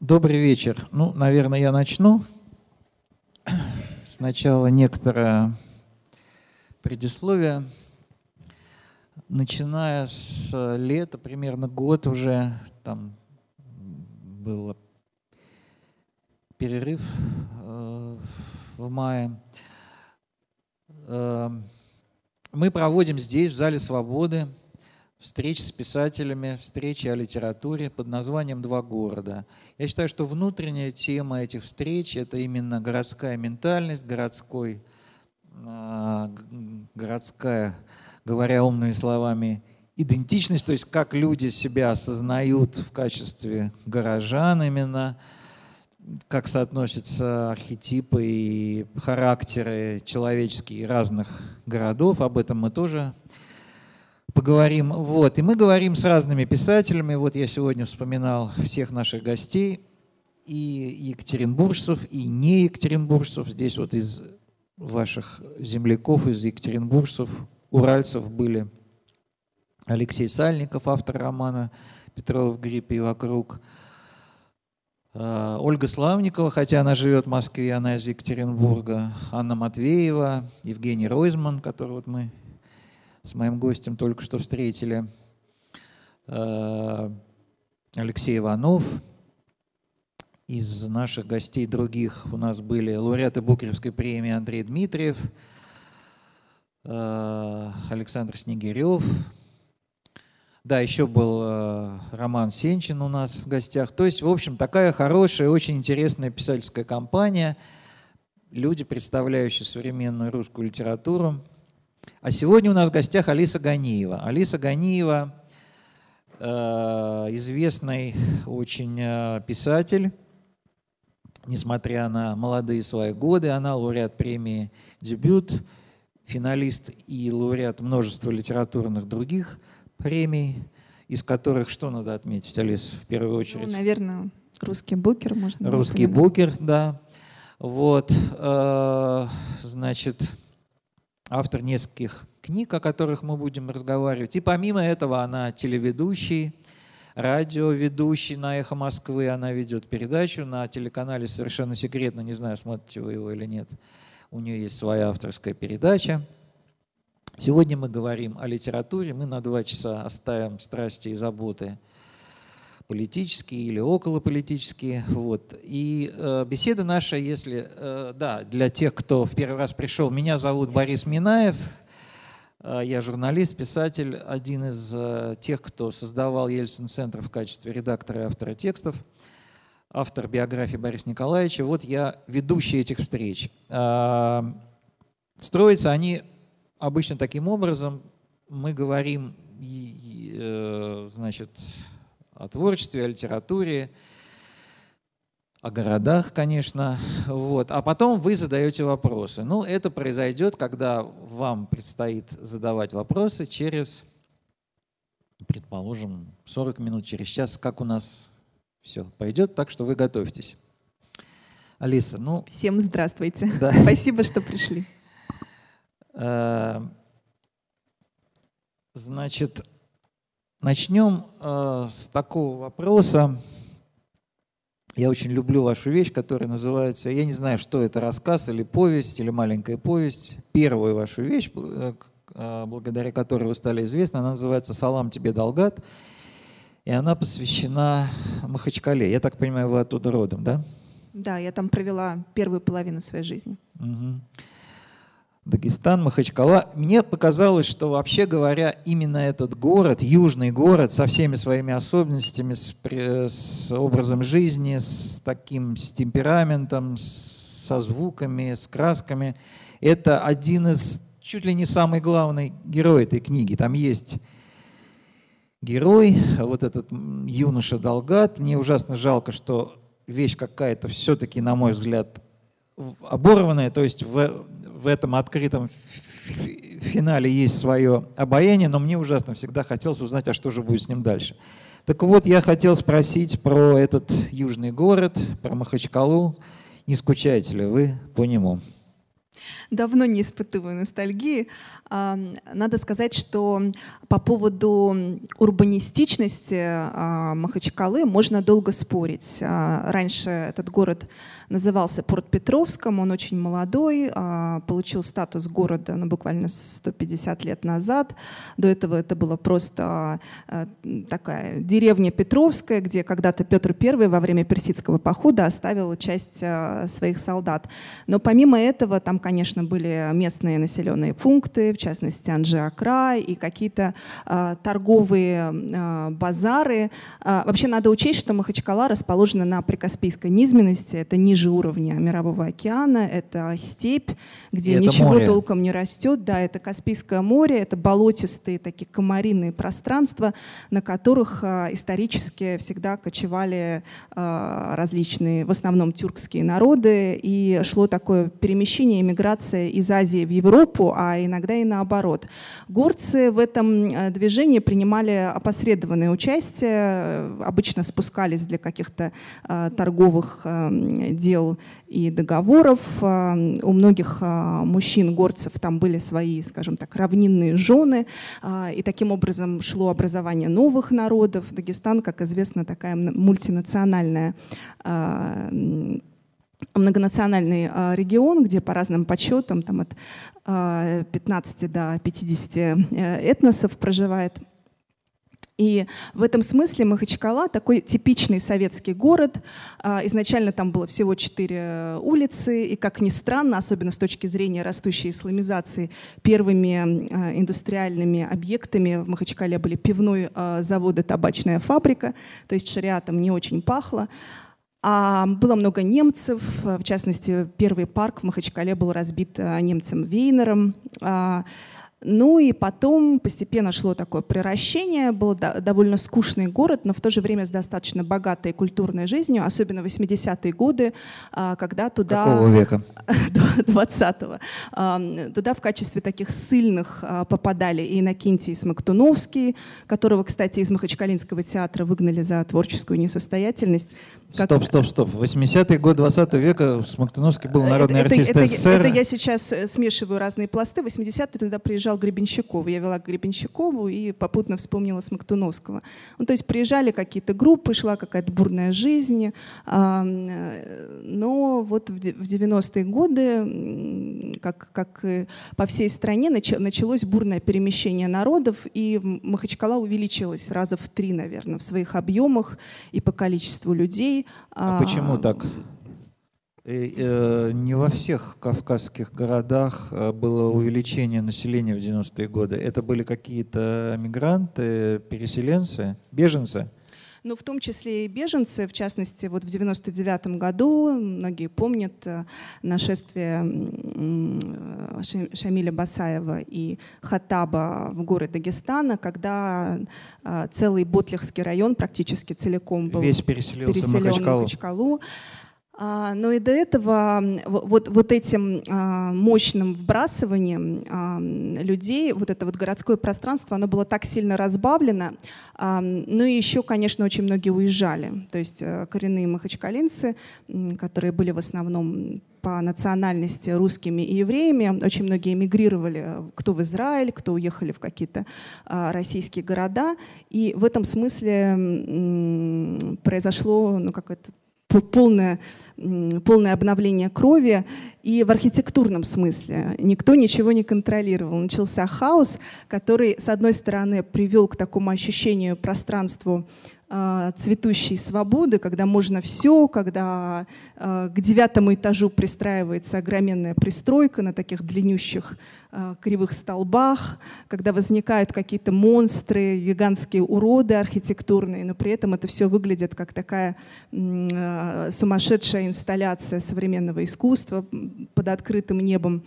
Добрый вечер. Ну, наверное, я начну. Сначала некоторое предисловие. Начиная с лета, примерно год уже, там был перерыв э, в мае, э, мы проводим здесь, в Зале Свободы, встречи с писателями, встречи о литературе под названием «Два города». Я считаю, что внутренняя тема этих встреч – это именно городская ментальность, городской, а, городская, говоря умными словами, идентичность, то есть как люди себя осознают в качестве горожан именно, как соотносятся архетипы и характеры человеческие разных городов. Об этом мы тоже поговорим. Вот. И мы говорим с разными писателями. Вот я сегодня вспоминал всех наших гостей, и екатеринбуржцев, и не екатеринбуржцев. Здесь вот из ваших земляков, из екатеринбуржцев, уральцев были Алексей Сальников, автор романа «Петров, грипп и вокруг», а, Ольга Славникова, хотя она живет в Москве, она из Екатеринбурга, Анна Матвеева, Евгений Ройзман, который вот мы с моим гостем только что встретили. Э, Алексей Иванов. Из наших гостей других у нас были лауреаты Букеревской премии Андрей Дмитриев, э, Александр Снегирев. Да, еще был э, Роман Сенчин у нас в гостях. То есть, в общем, такая хорошая, очень интересная писательская компания. Люди, представляющие современную русскую литературу – а сегодня у нас в гостях Алиса Ганиева. Алиса Ганиева э, известный очень э, писатель, несмотря на молодые свои годы, она лауреат премии «Дебют», финалист и лауреат множества литературных других премий, из которых что надо отметить, Алис, в первую ну, очередь? Ну, наверное, русский букер можно. Русский букер, да. Вот, э, значит, автор нескольких книг, о которых мы будем разговаривать. И помимо этого она телеведущий, радиоведущий на «Эхо Москвы». Она ведет передачу на телеканале «Совершенно секретно». Не знаю, смотрите вы его или нет. У нее есть своя авторская передача. Сегодня мы говорим о литературе. Мы на два часа оставим страсти и заботы политические или околополитические. Вот. И э, беседа наша, если, э, да, для тех, кто в первый раз пришел, меня зовут Борис Минаев, э, я журналист, писатель, один из э, тех, кто создавал Ельцин-центр в качестве редактора и автора текстов, автор биографии Бориса Николаевича. Вот я ведущий этих встреч. Э, строятся они обычно таким образом. Мы говорим, э, значит, о творчестве, о литературе, о городах, конечно. Вот. А потом вы задаете вопросы. Ну, это произойдет, когда вам предстоит задавать вопросы через, предположим, 40 минут, через час, как у нас все пойдет, так что вы готовьтесь. Алиса, ну... Всем здравствуйте. Да. Спасибо, что пришли. Э, значит, Начнем э, с такого вопроса. Я очень люблю вашу вещь, которая называется, я не знаю, что это, рассказ или повесть, или маленькая повесть. Первую вашу вещь, э, э, благодаря которой вы стали известны, она называется «Салам тебе, Долгат», и она посвящена Махачкале. Я так понимаю, вы оттуда родом, да? Да, я там провела первую половину своей жизни. Угу. Дагестан, Махачкала. Мне показалось, что вообще говоря, именно этот город, южный город, со всеми своими особенностями, с, с образом жизни, с таким с темпераментом, со звуками, с красками, это один из чуть ли не самый главный герой этой книги. Там есть герой, вот этот юноша Долгат. Мне ужасно жалко, что вещь какая-то все-таки, на мой взгляд, оборванная, то есть в, в этом открытом финале есть свое обаяние, но мне ужасно всегда хотелось узнать, а что же будет с ним дальше. Так вот, я хотел спросить про этот южный город, про Махачкалу. Не скучаете ли вы по нему? Давно не испытываю ностальгии. Надо сказать, что по поводу урбанистичности а, Махачкалы можно долго спорить. А, раньше этот город назывался Порт-Петровском, он очень молодой, а, получил статус города ну, буквально 150 лет назад. До этого это было просто такая деревня Петровская, где когда-то Петр I во время персидского похода оставил часть своих солдат. Но помимо этого там, конечно, были местные населенные пункты, в частности Анжи-Акра и какие-то э, торговые э, базары. Э, вообще надо учесть, что Махачкала расположена на прикаспийской низменности, это ниже уровня Мирового океана, это степь, где и ничего море. толком не растет. Да, это Каспийское море, это болотистые такие комариные пространства, на которых э, исторически всегда кочевали э, различные, в основном тюркские народы, и шло такое перемещение, иммиграция из Азии в Европу, а иногда и наоборот. Горцы в этом э, движении принимали опосредованное участие, обычно спускались для каких-то торговых дел и договоров. У многих мужчин, горцев, там были свои, скажем так, равнинные жены, и таким образом шло образование новых народов. Дагестан, как известно, такая мультинациональная многонациональный а, регион, где по разным подсчетам там от 15 до 50 э, этносов проживает. И в этом смысле Махачкала такой типичный советский город. А, изначально там было всего четыре улицы, и, как ни странно, особенно с точки зрения растущей исламизации, первыми а, индустриальными объектами в Махачкале были пивной а, завод и табачная фабрика, то есть шариатом не очень пахло. А было много немцев, в частности, первый парк в Махачкале был разбит немцем Вейнером. Ну и потом постепенно шло такое превращение. Был довольно скучный город, но в то же время с достаточно богатой культурной жизнью, особенно 80-е годы, а, когда туда... Какого века? 20-го. Туда в качестве таких сильных а, попадали и Иннокентий Смоктуновский, которого, кстати, из Махачкалинского театра выгнали за творческую несостоятельность. Как... Стоп, стоп, стоп. 80-й год 20 века Смоктуновский был народный это, артист это, СССР. Это, это я сейчас э, смешиваю разные пласты. 80-й туда приезжал Гребенщиков. Я вела Гребенщикову и попутно вспомнила Смоктуновского. Ну, то есть приезжали какие-то группы, шла какая-то бурная жизнь. Э, но вот в 90-е годы, как, как по всей стране, началось бурное перемещение народов, и Махачкала увеличилась раза в три, наверное, в своих объемах и по количеству людей. А почему так? И, э, не во всех кавказских городах э, было увеличение населения в 90-е годы. Это были какие-то мигранты, переселенцы, беженцы? Ну, в том числе и беженцы, в частности, вот в 99 году, многие помнят э, нашествие Шамиля Басаева и Хатаба в горы Дагестана, когда целый Ботлихский район практически целиком был Весь переселился переселен в Махачкалу. В Махачкалу. А, но и до этого вот, вот этим а, мощным вбрасыванием а, людей, вот это вот городское пространство, оно было так сильно разбавлено. Ну и еще, конечно, очень многие уезжали. То есть э, коренные махачкалинцы, которые были в основном по национальности русскими и евреями. Очень многие эмигрировали, кто в Израиль, кто уехали в какие-то российские города. И в этом смысле произошло ну, какое-то полное, полное обновление крови. И в архитектурном смысле никто ничего не контролировал. Начался хаос, который, с одной стороны, привел к такому ощущению пространству цветущей свободы, когда можно все, когда а, к девятому этажу пристраивается огроменная пристройка на таких длиннющих а, кривых столбах, когда возникают какие-то монстры, гигантские уроды архитектурные, но при этом это все выглядит как такая сумасшедшая инсталляция современного искусства под открытым небом.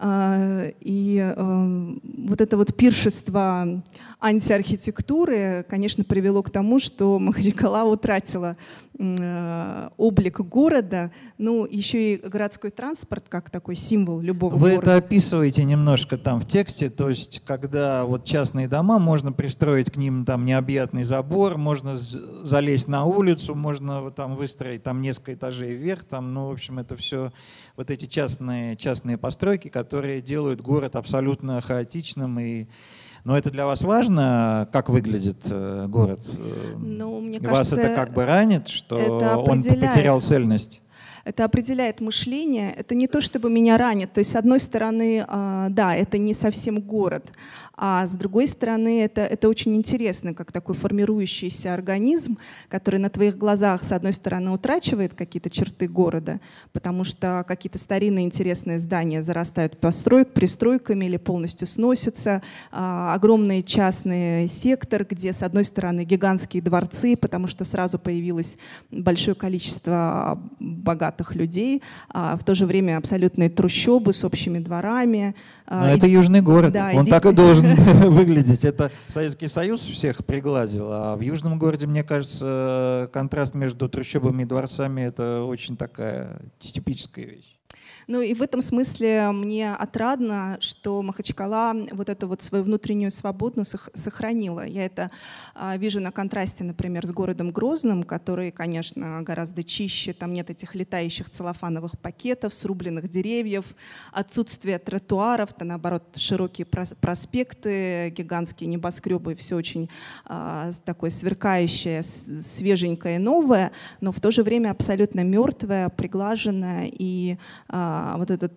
И вот это вот пиршество антиархитектуры, конечно, привело к тому, что Махачкала утратила э, облик города, ну, еще и городской транспорт как такой символ любого Вы города. это описываете немножко там в тексте, то есть когда вот частные дома, можно пристроить к ним там необъятный забор, можно залезть на улицу, можно там выстроить там несколько этажей вверх, там, ну, в общем, это все вот эти частные, частные постройки, которые делают город абсолютно хаотичным и но это для вас важно, как выглядит э, город? Ну, мне вас кажется, это как бы ранит, что он потерял цельность? это определяет мышление. Это не то, чтобы меня ранит. То есть, с одной стороны, а, да, это не совсем город, а с другой стороны, это, это очень интересно, как такой формирующийся организм, который на твоих глазах, с одной стороны, утрачивает какие-то черты города, потому что какие-то старинные интересные здания зарастают постройк, пристройками или полностью сносятся. А, огромный частный сектор, где, с одной стороны, гигантские дворцы, потому что сразу появилось большое количество богатых людей, а в то же время абсолютные трущобы с общими дворами. А, Но это южный город, да, он так и должен выглядеть. Это Советский Союз всех пригладил, а в южном городе, мне кажется, контраст между трущобами и дворцами — это очень такая типическая вещь. Ну и в этом смысле мне отрадно, что Махачкала вот эту вот свою внутреннюю свободу сохранила. Я это а, вижу на контрасте, например, с городом Грозным, который, конечно, гораздо чище. Там нет этих летающих целлофановых пакетов, срубленных деревьев, отсутствие тротуаров, то наоборот широкие проспекты, гигантские небоскребы, все очень а, такое сверкающее, свеженькое, новое, но в то же время абсолютно мертвое, приглаженное и а, вот это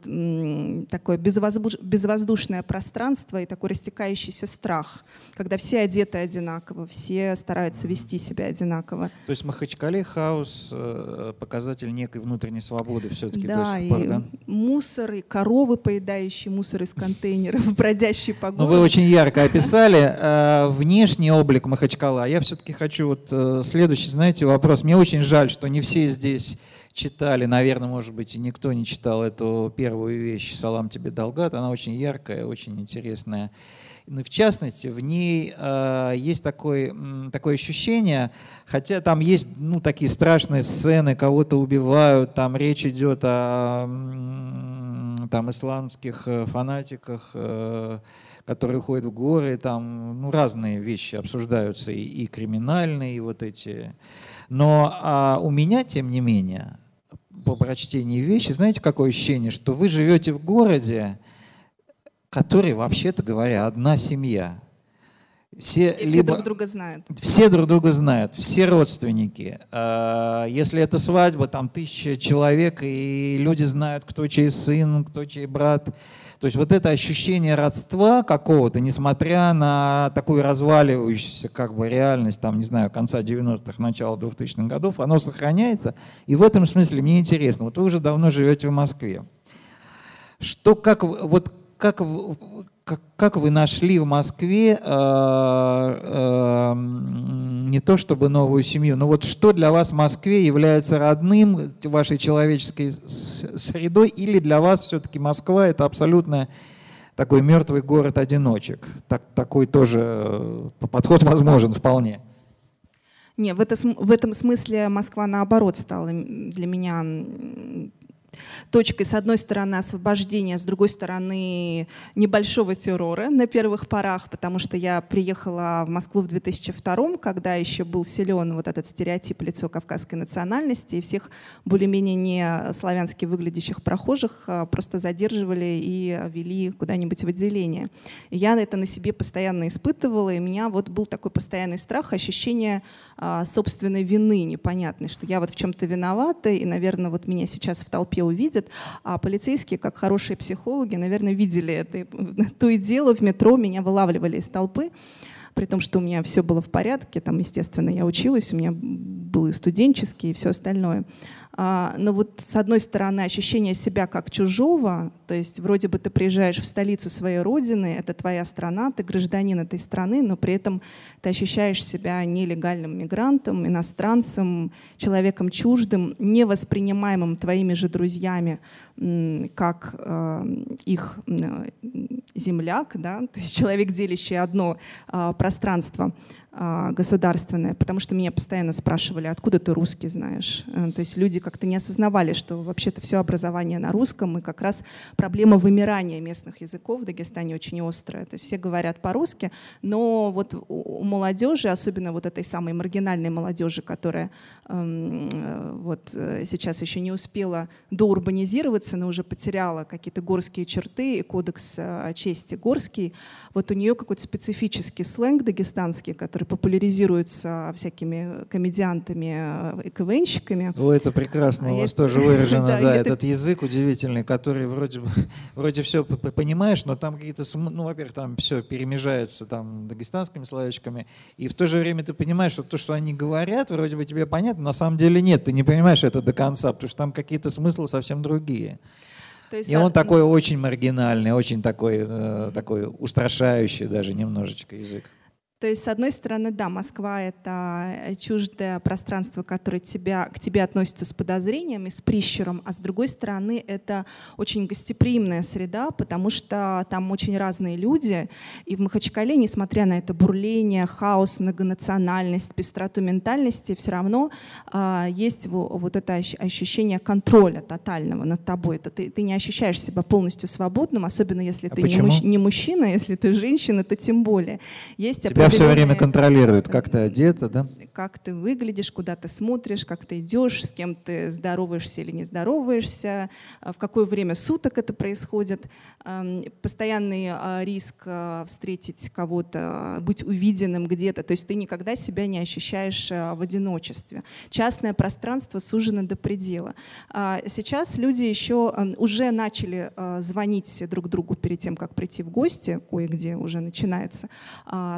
такое безвоздушное пространство и такой растекающийся страх, когда все одеты одинаково, все стараются вести себя одинаково. То есть Махачкале хаос э, показатель некой внутренней свободы все-таки да, до сих пор, и да? мусор, и коровы, поедающие мусор из контейнеров, бродящие по городу. Ну, вы очень ярко описали э, внешний облик Махачкала. Я все-таки хочу вот э, следующий, знаете, вопрос. Мне очень жаль, что не все здесь читали, наверное, может быть, и никто не читал эту первую вещь «Салам тебе, Долгат». Она очень яркая, очень интересная. Ну, в частности, в ней э, есть такое, такое ощущение, хотя там есть ну, такие страшные сцены, кого-то убивают, там речь идет о там, исламских э, фанатиках, э, которые уходят в горы, там ну, разные вещи обсуждаются, и, и криминальные, и вот эти. Но а у меня, тем не менее, по прочтении вещи, знаете, какое ощущение, что вы живете в городе, который, вообще-то говоря, одна семья. Все, и либо, друг друга знают. Все друг друга знают, все родственники. А, если это свадьба, там тысяча человек, и люди знают, кто чей сын, кто чей брат. То есть вот это ощущение родства какого-то, несмотря на такую разваливающуюся как бы реальность, там, не знаю, конца 90-х, начала 2000-х годов, оно сохраняется. И в этом смысле мне интересно, вот вы уже давно живете в Москве. Что, как, вот как, как, как вы нашли в Москве э, э, не то чтобы новую семью, но вот что для вас в Москве является родным вашей человеческой средой, или для вас все-таки Москва это абсолютно такой мертвый город-одиночек? Так, такой тоже э, подход возможен вполне. Не, в, это, в этом смысле Москва наоборот стала для меня точкой, с одной стороны, освобождения, с другой стороны, небольшого террора на первых порах, потому что я приехала в Москву в 2002 когда еще был силен вот этот стереотип лицо кавказской национальности, и всех более-менее не славянски выглядящих прохожих а, просто задерживали и вели куда-нибудь в отделение. Я это на себе постоянно испытывала, и у меня вот был такой постоянный страх, ощущение а, собственной вины непонятной, что я вот в чем-то виновата, и, наверное, вот меня сейчас в толпе увидят, а полицейские, как хорошие психологи, наверное, видели это. То и дело в метро меня вылавливали из толпы, при том, что у меня все было в порядке, там, естественно, я училась, у меня был и студенческий, и все остальное. А, но вот с одной стороны ощущение себя как чужого, то есть вроде бы ты приезжаешь в столицу своей родины, это твоя страна, ты гражданин этой страны, но при этом ты ощущаешь себя нелегальным мигрантом, иностранцем, человеком чуждым, невоспринимаемым твоими же друзьями как э, их земляк, да, то есть человек, делящий одно а, пространство государственное, потому что меня постоянно спрашивали, откуда ты русский знаешь. Э, то есть люди как-то не осознавали, что вообще-то все образование на русском, и как раз проблема вымирания местных языков в Дагестане очень острая. То есть все говорят по-русски, но вот у молодежи, особенно вот этой самой маргинальной молодежи, которая эм, э, вот э, сейчас еще не успела доурбанизироваться, но уже потеряла какие-то горские черты и кодекс чести горский, вот у нее какой-то специфический сленг дагестанский, который популяризируется всякими комедиантами и КВНщиками. О, это прекрасно, а у вас это... тоже выражено, да, этот язык удивительный, который вроде вроде все понимаешь, но там какие-то, ну, во-первых, там все перемежается там дагестанскими словечками, и в то же время ты понимаешь, что то, что они говорят, вроде бы тебе понятно, на самом деле нет, ты не понимаешь это до конца, потому что там какие-то смыслы совсем другие. есть, и он такой очень маргинальный, очень такой, э, такой устрашающий даже немножечко язык. То есть, с одной стороны, да, Москва — это э, чуждое пространство, которое тебя, к тебе относится с подозрением и с прищуром, а с другой стороны, это очень гостеприимная среда, потому что там очень разные люди, и в Махачкале, несмотря на это бурление, хаос, многонациональность, пестроту ментальности, все равно э, есть вот это ощущение контроля тотального над тобой. Это ты, ты не ощущаешь себя полностью свободным, особенно если а ты не, мужч, не мужчина, если ты женщина, то тем более. Есть тебя все время контролирует, как ты одета, да? Как ты выглядишь, куда ты смотришь, как ты идешь, с кем ты здороваешься или не здороваешься, а, в какое время суток это происходит. Постоянный а, риск а, встретить кого-то, быть увиденным где-то. То есть ты никогда себя не ощущаешь в одиночестве. Частное пространство сужено до предела. Сейчас люди еще уже начали звонить друг другу перед тем, как прийти в гости, кое-где уже начинается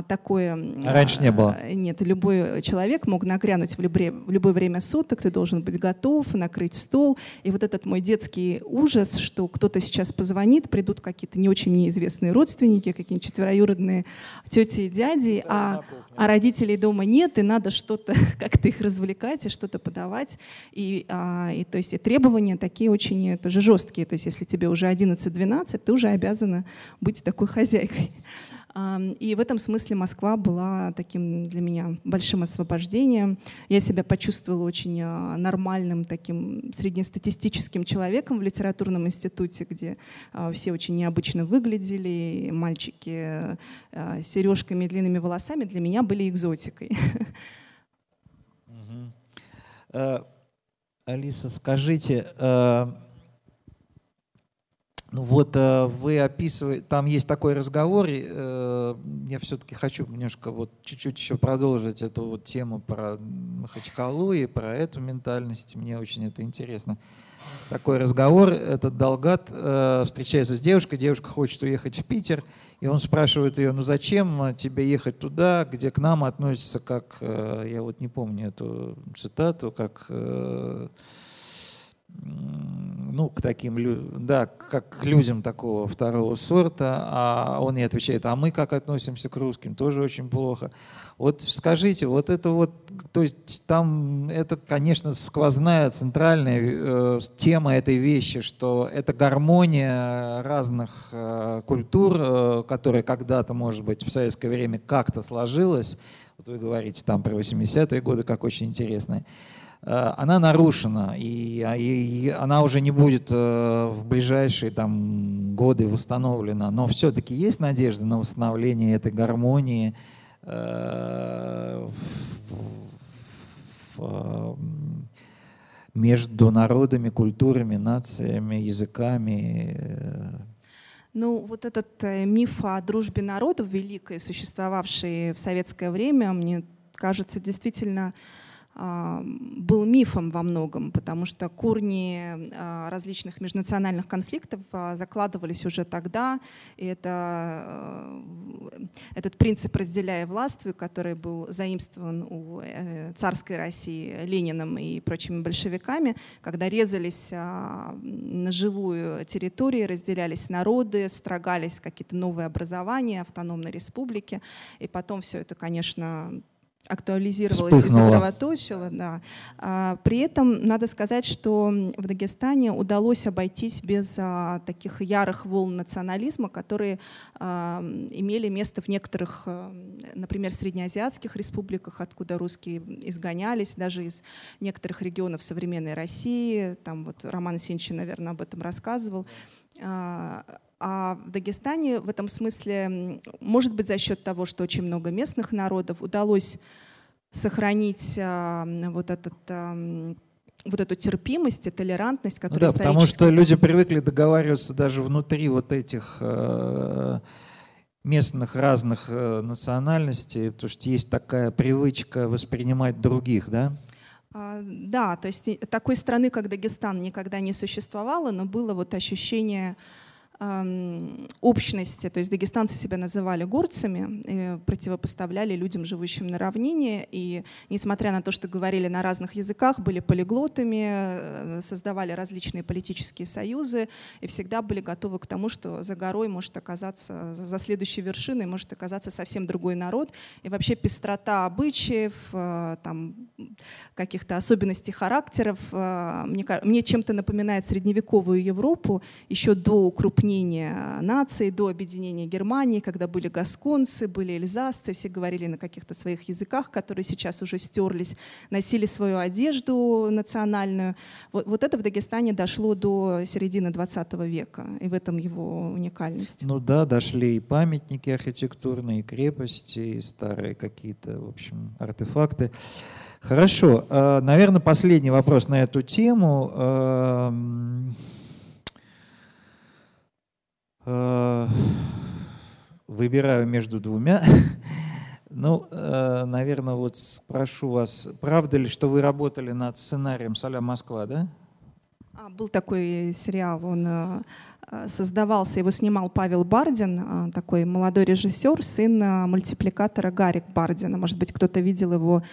такое А раньше не было? А, нет, любой человек мог нагрянуть в любое, в любое время суток, ты должен быть готов, накрыть стол. И вот этот мой детский ужас, что кто-то сейчас позвонит, придут какие-то не очень неизвестные родственники, какие-нибудь четвероюродные тети и дяди, а, а родителей дома нет, и надо что-то как-то их развлекать и что-то подавать. И, а, и, то есть, и требования такие очень тоже жесткие. То есть если тебе уже 11-12, ты уже обязана быть такой хозяйкой. И в этом смысле Москва была таким для меня большим освобождением. Я себя почувствовала очень а, нормальным таким среднестатистическим человеком в литературном институте, где а, все очень необычно выглядели, мальчики а, с сережками и длинными волосами для меня были экзотикой. Э, Алиса, скажите, э, ну вот э, вы описываете, там есть такой разговор, э, я все-таки хочу немножко вот чуть-чуть еще продолжить эту вот тему про Махачкалу и про эту ментальность, мне очень это интересно. Такой разговор, этот Долгат э, встречается с девушкой, девушка хочет уехать в Питер, и он спрашивает ее, ну зачем тебе ехать туда, где к нам относятся как, я вот не помню эту цитату, как ну, к таким, да, как к людям такого второго сорта, а он ей отвечает, а мы как относимся к русским, тоже очень плохо. Вот скажите, вот это вот, то есть там это, конечно, сквозная центральная э, тема этой вещи, что это гармония разных э, культур, э, которая когда-то, может быть, в советское время как-то сложилась. Вот вы говорите там про 80-е годы, как очень интересно. Э, она нарушена, и, а, и она уже не будет э, в ближайшие там, годы восстановлена. Но все-таки есть надежда на восстановление этой гармонии э, между народами, культурами, нациями, языками. Ну, вот этот миф о дружбе народов великой, существовавший в советское время, мне кажется, действительно был мифом во многом, потому что корни а, различных межнациональных конфликтов а, закладывались уже тогда. И это, этот принцип «разделяя властвуй», который был заимствован у э, царской России Лениным и прочими большевиками, когда резались на живую территорию, разделялись народы, строгались какие-то новые образования, автономные республики. И потом все это, конечно, актуализировалась Вспыхнула. и сосредоточила. Да. А, при этом надо сказать, что в Дагестане удалось обойтись без а, таких ярых волн национализма, которые а, имели место в некоторых, а, например, среднеазиатских республиках, откуда русские изгонялись, даже из некоторых регионов современной России. Там вот Роман Синчин, наверное, об этом рассказывал. А, в Дагестане в этом смысле, может быть, за счет того, что очень много местных народов, удалось сохранить а, вот этот а, вот эту терпимость и толерантность, которая ну да, потому что люди привыкли договариваться даже внутри вот этих э, местных разных э, национальностей, потому что есть такая привычка воспринимать других, да? А, да, то есть такой страны, как Дагестан, никогда не существовало, но было вот ощущение общности, то есть дагестанцы себя называли горцами, противопоставляли людям, живущим на равнине, и несмотря на то, что говорили на разных языках, были полиглотами, э, создавали различные политические союзы и всегда были готовы к тому, что за горой может оказаться, за следующей вершиной может оказаться совсем другой народ, и вообще пестрота обычаев, э, там, каких-то особенностей характеров э, мне, мне чем-то напоминает средневековую Европу еще до укрупнения объединения наций, до объединения Германии, когда были гасконцы, были эльзасцы, все говорили на каких-то своих языках, которые сейчас уже стерлись, носили свою одежду национальную. Вот, вот это в Дагестане дошло до середины 20 века, и в этом его уникальность. Ну да, дошли и памятники архитектурные, и крепости, и старые какие-то, в общем, артефакты. Хорошо, а, наверное, последний вопрос на эту тему. Э, выбираю между двумя. Ну, э, наверное, вот спрошу вас, правда ли, что вы работали над сценарием «Соля Москва», да? А, был такой сериал, он э, создавался, его снимал Павел Бардин, такой молодой режиссер, сын мультипликатора Гарик Бардина. Может быть, кто-то видел его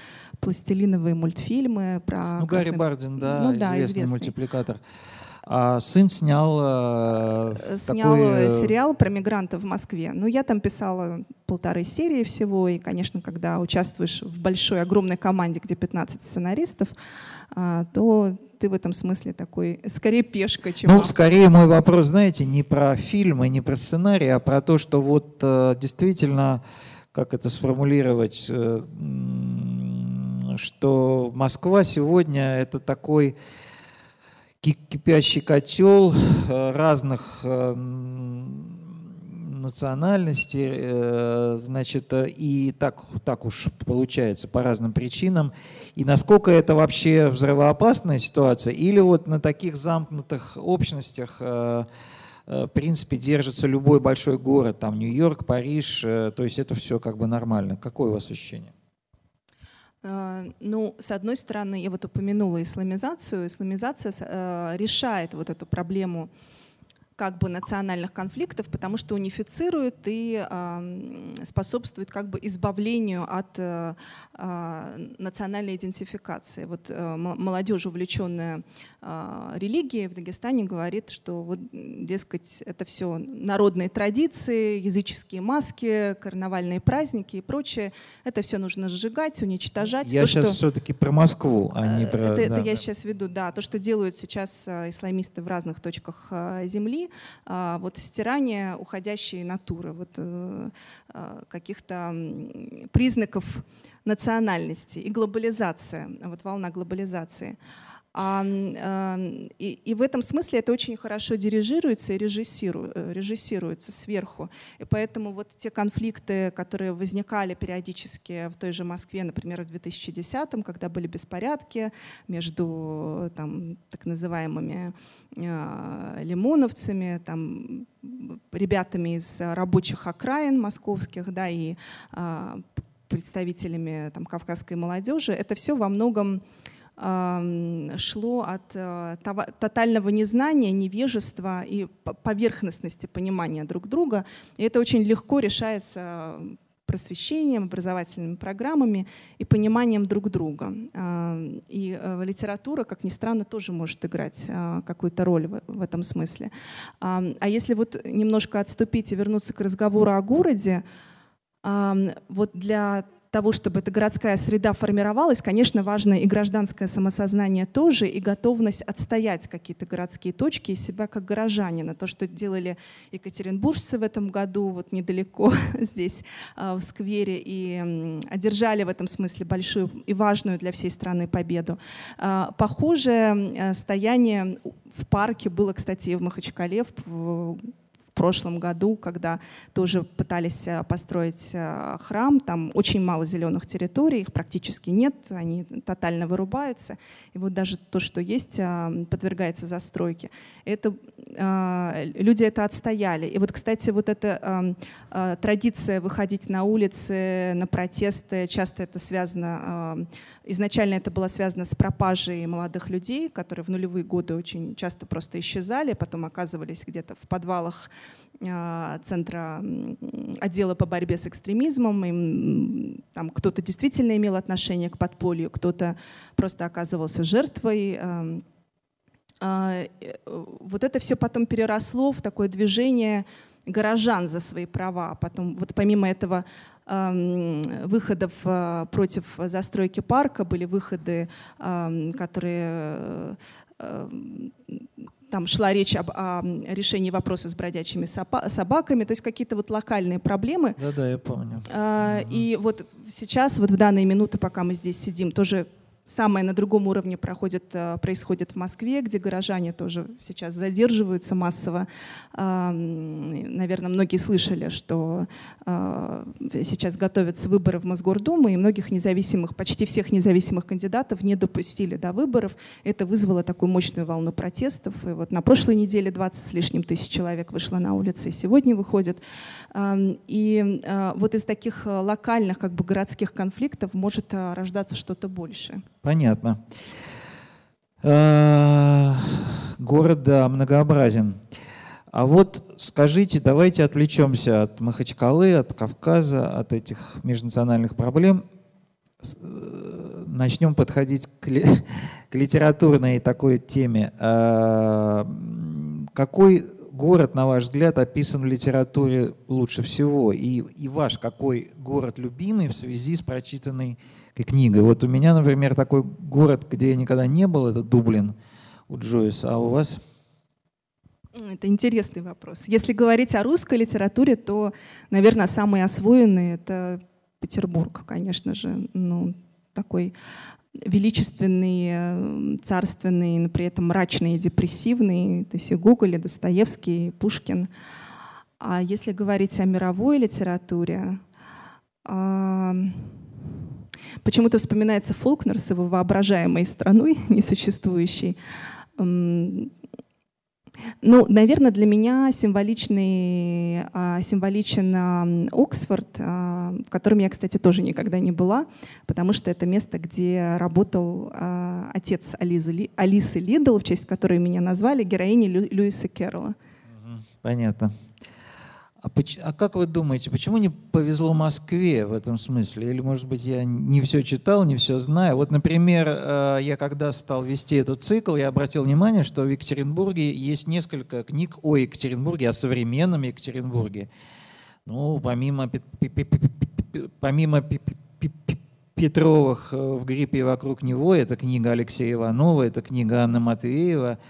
пластилиновые мультфильмы про... Ну, Гарри Бардин, да, ну, да известный, известный мультипликатор. А сын снял... Э, снял такой... Э, сериал про мигрантов в Москве. Ну, я там писала полторы серии всего, и, конечно, когда участвуешь в большой, огромной команде, где 15 сценаристов, э, то ты в этом смысле такой, скорее пешка, чем Ну, автор. скорее мой вопрос, знаете, не про фильмы, не про сценарий, а про то, что вот э, действительно, как это сформулировать, э, что Москва сегодня это такой кипящий котел э, разных э, национальностей, э, значит, и так, так уж получается по разным причинам. И насколько это вообще взрывоопасная ситуация, или вот на таких замкнутых общностях в принципе, держится любой большой город, там Нью-Йорк, Париж, то есть это все как бы нормально. Какое у вас ощущение? А, ну, с одной стороны, я вот упомянула исламизацию. Исламизация э, решает вот эту проблему как бы национальных конфликтов, потому что унифицирует и э, способствует как бы избавлению от э, э, национальной идентификации. Вот э, молодежь, увлеченная э, религией в Дагестане, говорит, что вот, дескать, это все народные традиции, языческие маски, карнавальные праздники и прочее. Это все нужно сжигать, уничтожать. Я то, сейчас что, все-таки про Москву, а не про... Это, да, это я сейчас веду, да. То, что делают сейчас э, исламисты в разных точках э, Земли, а, вот стирание уходящей натуры, вот э, а, каких-то признаков национальности и глобализация, вот волна глобализации. И, и в этом смысле это очень хорошо дирижируется и режиссиру, э, режиссируется сверху. И поэтому вот те конфликты, которые возникали периодически в той же Москве, например, в 2010-м, когда были беспорядки между там, так называемыми э, лимоновцами, там, ребятами из рабочих окраин московских, да, и э, представителями там, кавказской молодежи, это все во многом шло от э, тотального незнания, невежества и поверхностности понимания друг друга. И это очень легко решается просвещением, образовательными программами и пониманием друг друга. И э, литература, как ни странно, тоже может играть э, какую-то роль в этом смысле. А если вот немножко отступить и вернуться к разговору о городе, вот для того, чтобы эта городская среда формировалась, конечно, важно и гражданское самосознание тоже, и готовность отстоять какие-то городские точки и себя как горожанина. То, что делали екатеринбуржцы в этом году, вот недалеко здесь, в сквере, и одержали в этом смысле большую и важную для всей страны победу. Похожее стояние в парке было, кстати, в Махачкале, в прошлом году, когда тоже пытались э, построить э, храм. Там очень мало зеленых территорий, их практически нет, они тотально вырубаются. И вот даже то, что есть, э, подвергается застройке. Это, люди это отстояли. И вот, кстати, вот эта традиция выходить на улицы, на протесты, часто это связано, изначально это было связано с пропажей молодых людей, которые в нулевые годы очень часто просто исчезали, потом оказывались где-то в подвалах центра отдела по борьбе с экстремизмом. И, там кто-то действительно имел отношение к подполью, кто-то просто оказывался жертвой. А, э, вот это все потом переросло в такое движение горожан за свои права. Потом, вот помимо этого выходов а, против застройки парка были выходы, которые там шла речь об о решении вопроса с бродячими собаками, то есть какие-то вот локальные проблемы. Да-да, я помню. А, и вот сейчас, вот в данные минуты, пока мы здесь сидим, тоже Самое на другом уровне проходит, э, происходит в Москве, где горожане тоже сейчас задерживаются массово. Наверное, многие слышали, что э, сейчас готовятся выборы в Мосгордуму, и многих независимых, почти всех независимых кандидатов не допустили до выборов. Это вызвало такую мощную волну протестов. И вот на прошлой неделе 20 с лишним тысяч человек вышло на улицы, и сегодня выходят. И э, вот из таких локальных, как бы городских конфликтов может рождаться что-то большее. Понятно. Э, город, многообразен. А вот скажите, давайте отвлечемся от Махачкалы, от Кавказа, от этих межнациональных проблем. Э, начнем подходить к, ли, к литературной такой теме. А, какой город, на ваш взгляд, описан в литературе лучше всего? И, и ваш какой город любимый в связи с прочитанной книгой. Вот у меня, например, такой город, где я никогда не был, это Дублин у Джойса, а у вас? Это интересный вопрос. Если говорить о русской литературе, то, наверное, самый освоенный — это Петербург, конечно же. Ну, такой величественный, царственный, но при этом мрачный и депрессивный. Это все Гоголь, Достоевский, Пушкин. А если говорить о мировой литературе, Почему-то вспоминается Фолкнер с его воображаемой страной, несуществующей. Ну, наверное, для меня символичный, а, символичен Оксфорд, а, в котором я, кстати, тоже никогда не была, потому что это место, где работал а, отец Алисы, Алисы Лидл, в честь которой меня назвали, героини Льюиса Керрола. Понятно. А, а как вы думаете, почему не повезло Москве в этом смысле? Или, может быть, я не все читал, не все знаю? Вот, например, э, я когда стал вести этот цикл, я обратил внимание, что в Екатеринбурге есть несколько книг о Екатеринбурге, о современном Екатеринбурге. Ну, помимо, помимо Петровых в гриппе вокруг него, это книга Алексея Иванова, это книга Анны Матвеева –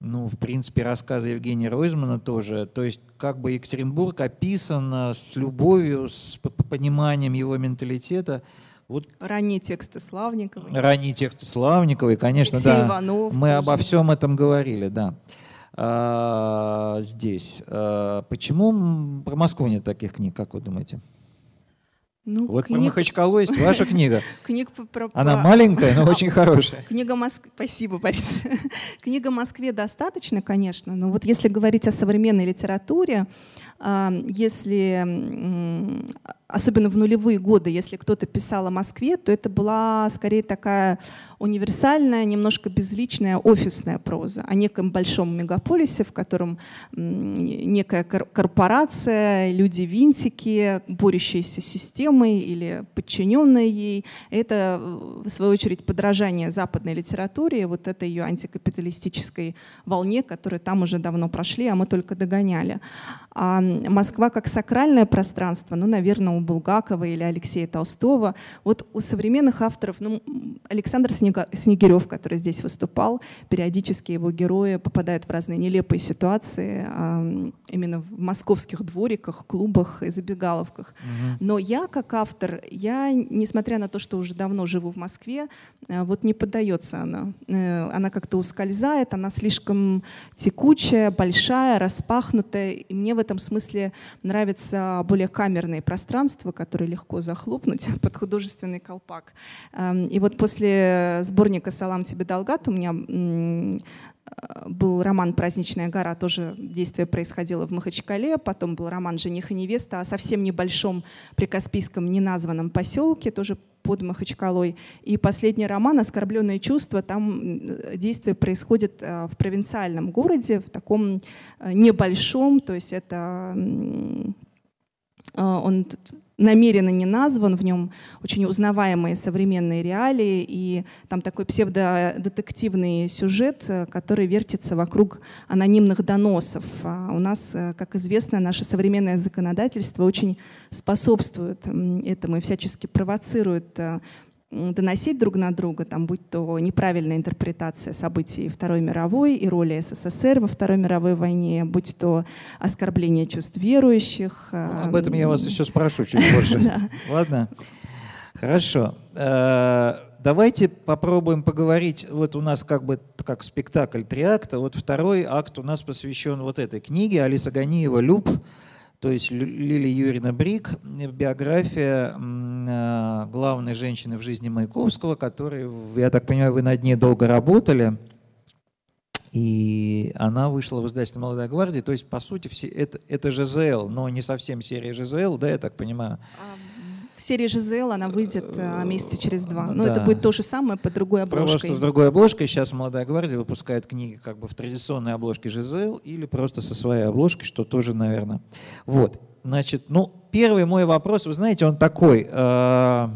ну, в принципе, рассказы Евгения Ройзмана тоже. То есть как бы Екатеринбург описан с любовью, с пониманием его менталитета. Вот. Ранние тексты Славниковой. Ранние тексты Славниковой, конечно, Алексей да. Иванов Мы тоже. обо всем этом говорили, да. А, здесь. А, почему про Москву нет таких книг, как вы думаете? Ну, вот книг... про Махачкалу есть ваша книга. Книг про... Она маленькая, но очень хорошая. Книга Москвы. Спасибо, Борис. Книга Москве достаточно, конечно, но вот если говорить о современной литературе, если особенно в нулевые годы, если кто-то писал о Москве, то это была скорее такая универсальная, немножко безличная офисная проза о неком большом мегаполисе, в котором некая корпорация, люди-винтики, борющиеся с системой или подчиненные ей. Это, в свою очередь, подражание западной литературе, вот этой ее антикапиталистической волне, которую там уже давно прошли, а мы только догоняли. А Москва как сакральное пространство, ну, наверное, у Булгакова или Алексея Толстого. Вот у современных авторов, ну, Александр Снегирев, который здесь выступал, периодически его герои попадают в разные нелепые ситуации, именно в московских двориках, клубах и забегаловках. Но я, как автор, я, несмотря на то, что уже давно живу в Москве, э, вот не поддается она. Э, она как-то ускользает, она слишком текучая, большая, распахнутая. И мне в этом смысле нравятся более камерные пространства, которые легко захлопнуть под художественный колпак. Эм, и вот после сборника «Салам тебе, Долгат» у меня был роман «Праздничная гора», тоже действие происходило в Махачкале, потом был роман «Жених и невеста» о совсем небольшом прикаспийском неназванном поселке, тоже под Махачкалой. И последний роман «Оскорбленные чувства», там действие происходит э, в провинциальном городе, в таком э, небольшом, то есть это э, он намеренно не назван, в нем очень узнаваемые современные реалии, и там такой псевдодетективный сюжет, э, который вертится вокруг анонимных доносов. А у нас, э, как известно, наше современное законодательство очень способствует этому и всячески провоцирует э, доносить друг на друга, там, будь то неправильная интерпретация событий Второй мировой и роли СССР во Второй мировой войне, будь то оскорбление чувств верующих. Ну, об этом я вас еще спрошу чуть позже. Ладно? Хорошо. Э, давайте попробуем поговорить. Вот у нас как бы как спектакль три акта. Вот второй акт у нас посвящен вот этой книге Алиса Ганиева «Люб». То есть Лилия Юрьевна Брик, биография э, главной женщины в жизни Маяковского, которой, я так понимаю, вы над ней долго работали. И она вышла в издательство «Молодая гвардия». То есть, по сути, это, это ЖЗЛ, но не совсем серия ЖЗЛ, да, я так понимаю? В серии Жизел она выйдет а, месяца через два. Но да. это будет то же самое под другой обложкой. Просто с другой обложкой. Сейчас «Молодая гвардия» выпускает книги как бы в традиционной обложке Жизел или просто со своей обложкой, что тоже, наверное. Вот. Значит, ну, первый мой вопрос, вы знаете, он такой. Э,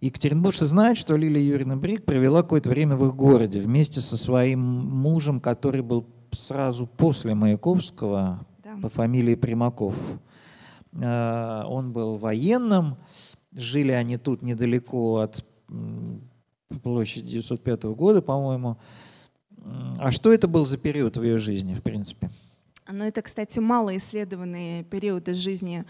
Екатеринбуржцы знают, что Лилия Юрьевна Брик провела какое-то время в их городе вместе со своим мужем, который был сразу после Маяковского да. по фамилии Примаков. Э, он был военным, жили они тут недалеко от площади 905 года, по-моему. А что это был за период в ее жизни, в принципе? Ну, это, кстати, малоисследованные периоды жизни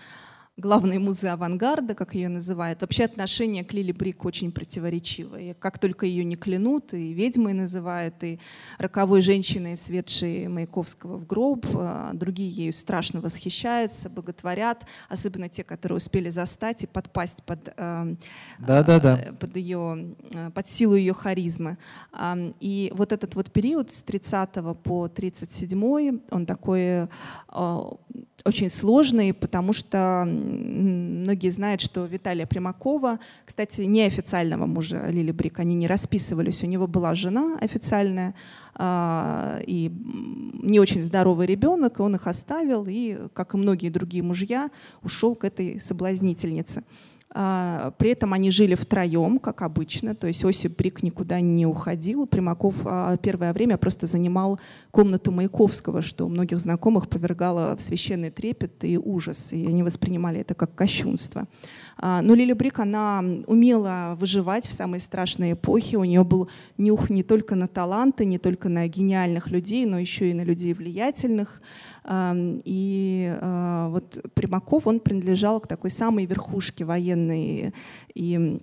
главной музы авангарда, как ее называют. Вообще отношение к Лили Брик очень противоречивое. Как только ее не клянут, и ведьмой называют, и роковой женщиной, светшей Маяковского в гроб, а другие ею страшно восхищаются, боготворят, особенно те, которые успели застать и подпасть под, да, да, да. под, ее, под силу ее харизмы. И вот этот вот период с 30 по 37 он такой а, очень сложный, потому что многие знают, что Виталия Примакова, кстати, неофициального мужа Лили Брик, они не расписывались. У него была жена официальная а, и не очень здоровый ребенок, и он их оставил, и, как и многие другие мужья, ушел к этой соблазнительнице. А, при этом они жили втроем, как обычно, то есть Осип Брик никуда не уходил. Примаков а, первое время просто занимал комнату Маяковского, что у многих знакомых повергало в священный трепет и ужас, и они воспринимали это как кощунство. А, но Лили Брик, она умела выживать в самой страшной эпохе. У нее был нюх не только на таланты, не только на гениальных людей, но еще и на людей влиятельных. И а, вот Примаков, он принадлежал к такой самой верхушке военной. И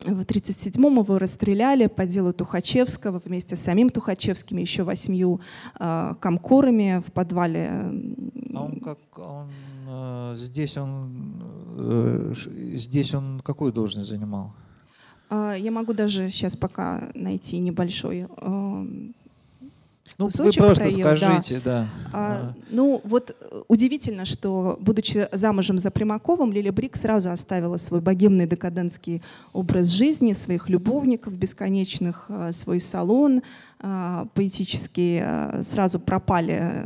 в 1937-м его расстреляли по делу Тухачевского вместе с самим Тухачевским, еще восьмью э, комкорами в подвале. А он как он э, здесь он э, здесь он какую должность занимал? Э, я могу даже сейчас пока найти небольшой э, ну, вы просто проел, скажите, да. да. А, ну, вот э, удивительно, что, будучи замужем за Примаковым, Лиля Брик сразу оставила свой богемный декадентский образ жизни, своих любовников бесконечных, э, свой салон, э, поэтический, сразу пропали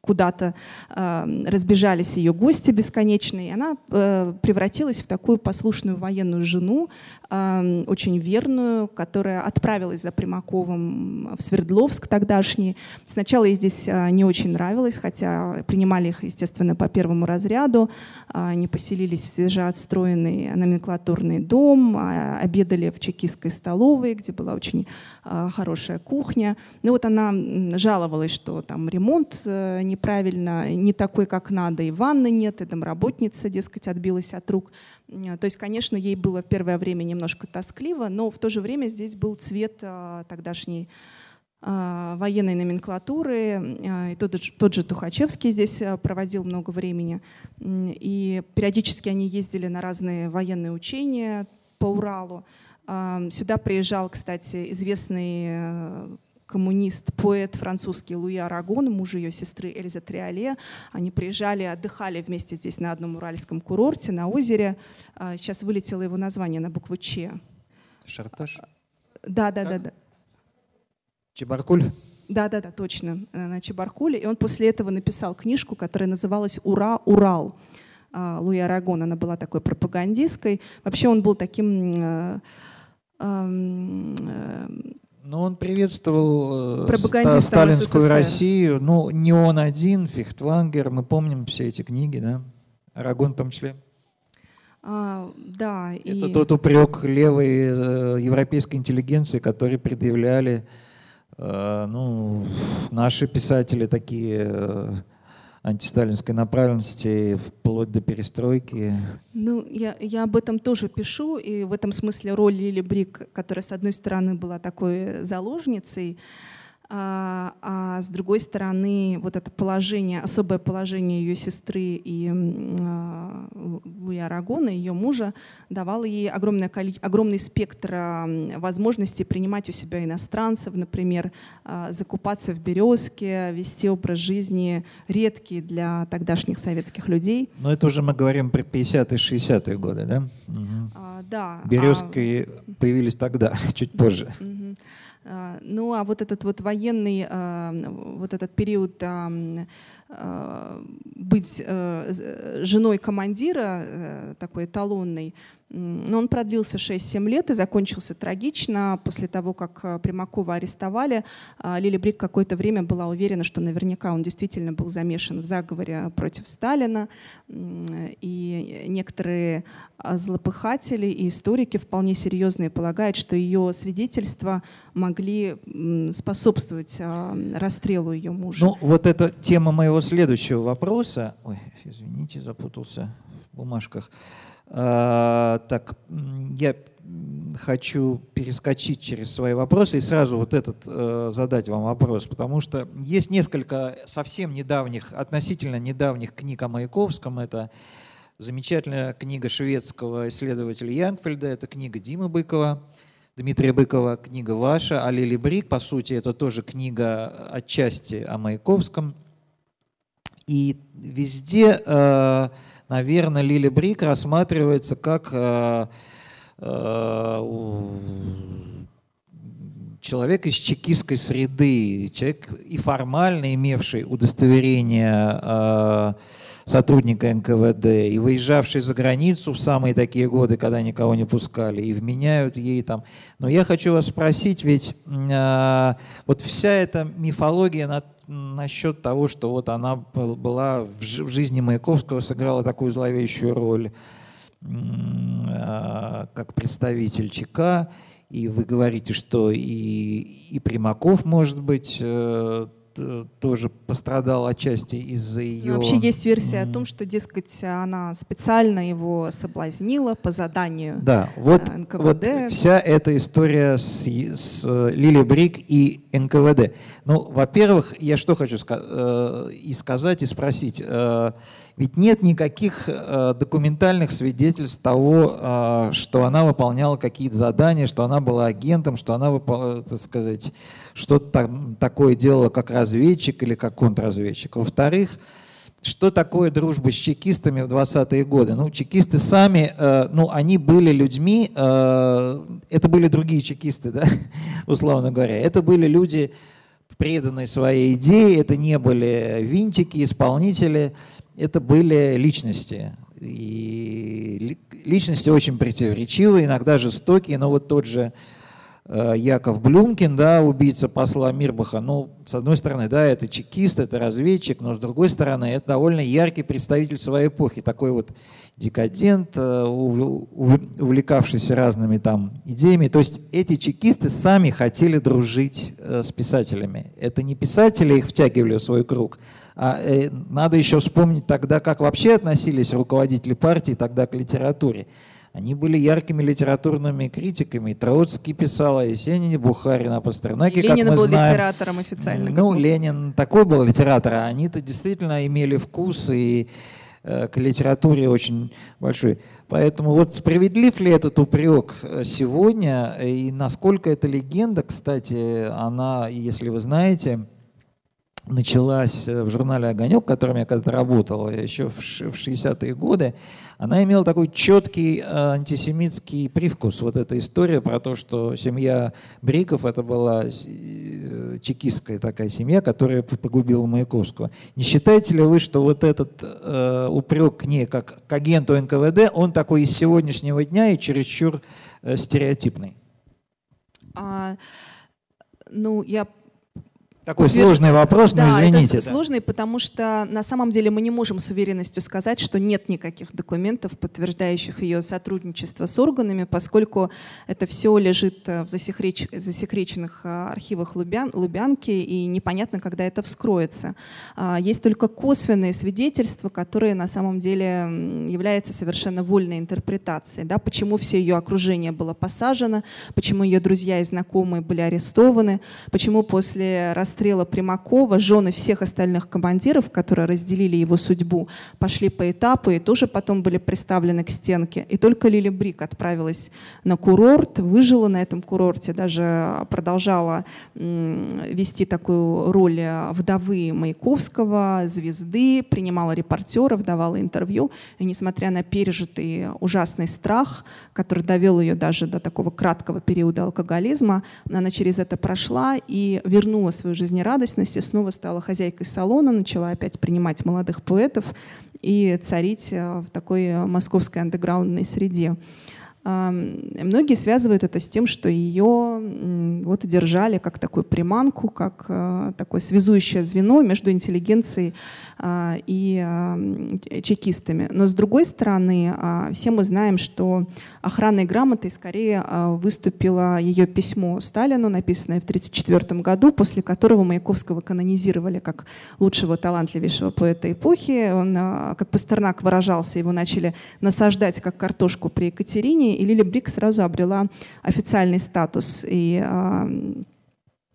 куда-то э, разбежались ее гости бесконечные. И она э, превратилась в такую послушную военную жену, э, очень верную, которая отправилась за Примаковым в Свердловск тогдашний. Сначала ей здесь э, не очень нравилось, хотя принимали их, естественно, по первому разряду. Э, они поселились в свежеотстроенный номенклатурный дом, э, обедали в чекистской столовой, где была очень э, хорошая кухня. Ну вот она жаловалась, что там ремонт э, неправильно, не такой, как надо, и ванны нет, и домработница, дескать, отбилась от рук. То есть, конечно, ей было в первое время немножко тоскливо, но в то же время здесь был цвет э, тогдашней военной номенклатуры. И тот, тот же Тухачевский здесь проводил много времени. И периодически они ездили на разные военные учения по Уралу. Сюда приезжал, кстати, известный коммунист, поэт французский Луи Арагон, муж ее сестры Эльза Триоле. Они приезжали, отдыхали вместе здесь на одном уральском курорте, на озере. А, сейчас вылетело его название на букву Ч. Шарташ? Да, да, да, да. Чебаркуль? Да, да, да, точно, э, на Чебаркуле. И он после этого написал книжку, которая называлась «Ура, Урал». А, Луи Арагон, она была такой пропагандистской. Вообще он был таким э, но ну, он приветствовал э, сталинскую Россию. Ну, не он один, Фихтвангер, мы помним все эти книги, да? Арагон в том числе. А, да. Это и... тот упрек левой э, европейской интеллигенции, который предъявляли э, ну, наши писатели такие э, антисталинской направленности вплоть до перестройки. Ну, я, я об этом тоже пишу, и в этом смысле роль Лили Брик, которая, с одной стороны, была такой заложницей, а, а с другой стороны, вот это положение, особое положение ее сестры и а, Луи Арагона, ее мужа, давало ей огромное, огромный спектр а, возможностей принимать у себя иностранцев, например, закупаться в березке, вести образ жизни редкий для тогдашних советских людей. Но это уже мы говорим про 50-е, 60-е годы, да? Угу. А, да. Березки а... появились тогда, чуть позже. Угу. А, ну а вот этот вот военный, а, вот этот период а, быть э, женой командира, э, такой эталонной, но он продлился 6-7 лет и закончился трагично. После того, как э, Примакова арестовали, а, Лили Брик какое-то время была уверена, что наверняка он действительно был замешан в заговоре против Сталина. И некоторые злопыхатели и историки вполне серьезные полагают, что ее свидетельства могли способствовать расстрелу ее мужа. Ну, вот это тема моего следующего вопроса. Ой, извините, запутался в бумажках. А, так, я хочу перескочить через свои вопросы и сразу вот этот э, задать вам вопрос, потому что есть несколько совсем недавних, относительно недавних книг о Маяковском. Это замечательная книга шведского исследователя Янгфельда, это книга Димы Быкова, Дмитрия Быкова, книга ваша, а Лили Брик, по сути, это тоже книга отчасти о Маяковском. И везде э, наверное, Лили Брик рассматривается как э, э, человек из чекистской среды, человек и формально имевший удостоверение э, сотрудника НКВД, и выезжавший за границу в самые такие годы, когда никого не пускали, и вменяют ей там. Но я хочу вас спросить, ведь э, вот вся эта мифология над насчет того, что вот она была в жизни Маяковского, сыграла такую зловещую роль а, как представитель ЧК, и вы говорите, что и, и Примаков, может быть, э, тоже пострадал отчасти из-за ее... Ну, вообще есть версия о том, что, дескать, она специально его соблазнила по заданию Да, вот, э, НКВД. вот вся эта история с, с э, Лили Брик и НКВД. Ну, во-первых, я что хочу э, и сказать, и спросить. Э, ведь нет никаких э, документальных свидетельств того, э, что она выполняла какие-то задания, что она была агентом, что она, так сказать, что-то такое делала как разведчик или как контрразведчик. Во-вторых, что такое дружба с чекистами в 20-е годы? Ну, чекисты сами, э, ну, они были людьми, э, это были другие чекисты, да, условно говоря. Это были люди преданные своей идее, это не были винтики, исполнители, это были личности. И личности очень противоречивые, иногда жестокие, но вот тот же Э, Яков Блюмкин, да, убийца посла Мирбаха, ну, с одной стороны, да, это чекист, это разведчик, но с другой стороны, это довольно яркий представитель своей эпохи, такой вот декадент, э, увлекавшийся разными там идеями. То есть эти чекисты сами хотели дружить э, с писателями. Это не писатели их втягивали в свой круг, надо еще вспомнить тогда, как вообще относились руководители партии тогда к литературе. Они были яркими литературными критиками. Троцкий писал о Есенине, Бухарин, о Пастернаке, Ленин как мы был знаем. литератором официально. Ну, Ленин такой был литератор, а они-то действительно имели вкус и э, к литературе очень большой. Поэтому вот справедлив ли этот упрек э, сегодня, и насколько эта легенда, кстати, она, если вы знаете, началась в журнале «Огонек», в котором я когда-то работал еще в 60-е годы, она имела такой четкий э, антисемитский привкус. Вот эта история про то, что семья Бриков это была э, чекистская такая семья, которая погубила Маяковского. Не считаете ли вы, что вот этот э, упрек к ней, как к агенту НКВД, он такой из сегодняшнего дня и чересчур э, стереотипный? А, ну, я такой Утвержд... сложный вопрос, но да, извините. Это да. сложный, потому что на самом деле мы не можем с уверенностью сказать, что нет никаких документов, подтверждающих ее сотрудничество с органами, поскольку это все лежит э, в засекреч... засекреченных э, архивах Лубян... Лубянки, и непонятно, когда это вскроется. А, есть только косвенные свидетельства, которые на самом деле являются совершенно вольной интерпретацией. Да? Почему все ее окружение было посажено, почему ее друзья и знакомые были арестованы, почему после расстрела Примакова жены всех остальных командиров, которые разделили его судьбу, пошли по этапу и тоже потом были приставлены к стенке. И только Лили Брик отправилась на курорт, выжила на этом курорте, даже продолжала вести такую роль вдовы Маяковского, звезды, принимала репортеров, давала интервью. И несмотря на пережитый ужасный страх, который довел ее даже до такого краткого периода алкоголизма, она через это прошла и вернула свою жизнь жизнерадостности, снова стала хозяйкой салона, начала опять принимать молодых поэтов и царить э, в такой московской андеграундной среде. Многие связывают это с тем, что ее вот держали как такую приманку, как э, такое связующее звено между интеллигенцией а, и чекистами. Но с другой стороны, а, все мы знаем, что охранной грамотой скорее а, выступило ее письмо Сталину, написанное в 1934 году, после которого Маяковского канонизировали как лучшего талантливейшего поэта эпохи. Он, как Пастернак выражался, его начали насаждать как картошку при Екатерине, и Лили Брик сразу обрела официальный статус. И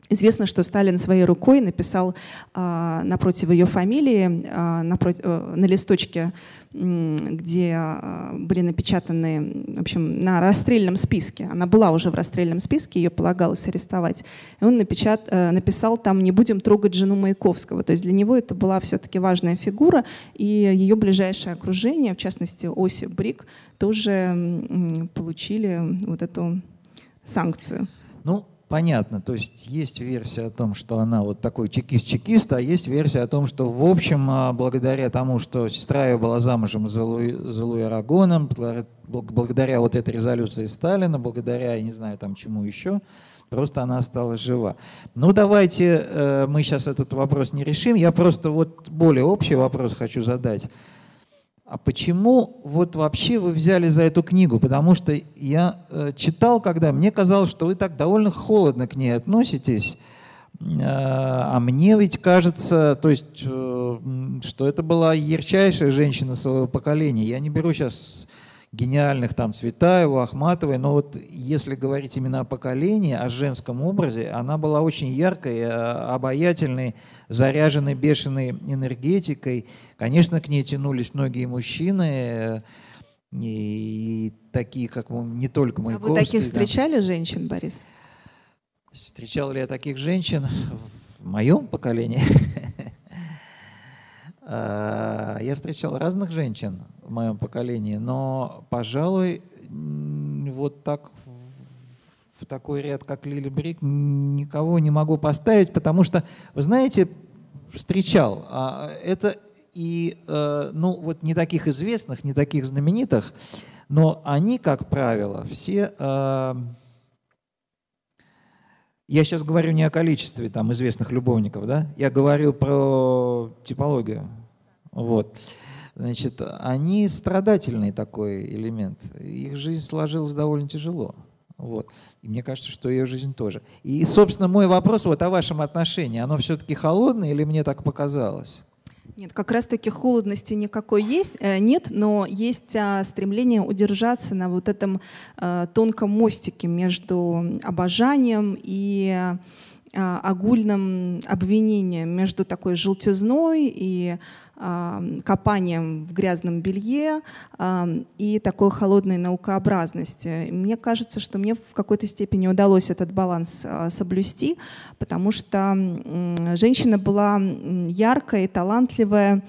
Известно, что Сталин своей рукой написал э, напротив ее фамилии, э, напротив, э, на листочке, э, где э, были напечатаны, в общем, на расстрельном списке. Она была уже в расстрельном списке, ее полагалось арестовать. И он напечат, э, написал там «Не будем трогать жену Маяковского». То есть для него это была все-таки важная фигура, и ее ближайшее окружение, в частности Осип Брик, тоже получили вот эту санкцию. Ну, понятно. То есть есть версия о том, что она вот такой чекист-чекист, а есть версия о том, что в общем, а, благодаря тому, что сестра ее была замужем за Луи, за Луи Арагоном, благодаря вот этой резолюции Сталина, благодаря, я не знаю, там чему еще, просто она осталась жива. Ну давайте э, мы сейчас этот вопрос не решим. Я просто вот более общий вопрос хочу задать а почему вот вообще вы взяли за эту книгу? Потому что я э, читал, когда мне казалось, что вы так довольно холодно к ней относитесь. Э, а мне ведь кажется, то есть, э, что это была ярчайшая женщина своего поколения. Я не беру сейчас гениальных там Цветаева, Ахматовой, но вот если говорить именно о поколении, о женском образе, она была очень яркой, э, обаятельной, заряженной бешеной энергетикой. Конечно, к ней тянулись многие мужчины, э, и такие, как не только Маяковский. А вы таких встречали женщин, Борис? Встречал ли я таких женщин в моем поколении? Э, я встречал разных женщин в моем поколении, но, пожалуй, вот так в такой ряд, как Лили Брик, никого не могу поставить, потому что, вы знаете, встречал. А это и, э, ну, вот не таких известных, не таких знаменитых, но они, как правило, все... Я сейчас говорю не о количестве там известных любовников, да, я говорю про типологию. Вот. Значит, они страдательный такой элемент. Их жизнь сложилась довольно тяжело. Вот. И мне кажется, что ее жизнь тоже. И, собственно, мой вопрос вот о вашем отношении. Оно все-таки холодное или мне так показалось? Нет, как раз-таки холодности никакой есть, э, нет, но есть а, стремление удержаться на вот этом а, тонком мостике между обожанием и а, огульным обвинением, между такой желтизной и копанием в грязном белье и такой холодной наукообразности. Мне кажется, что мне в какой-то степени удалось этот баланс а, соблюсти, потому что женщина была яркая и талантливая,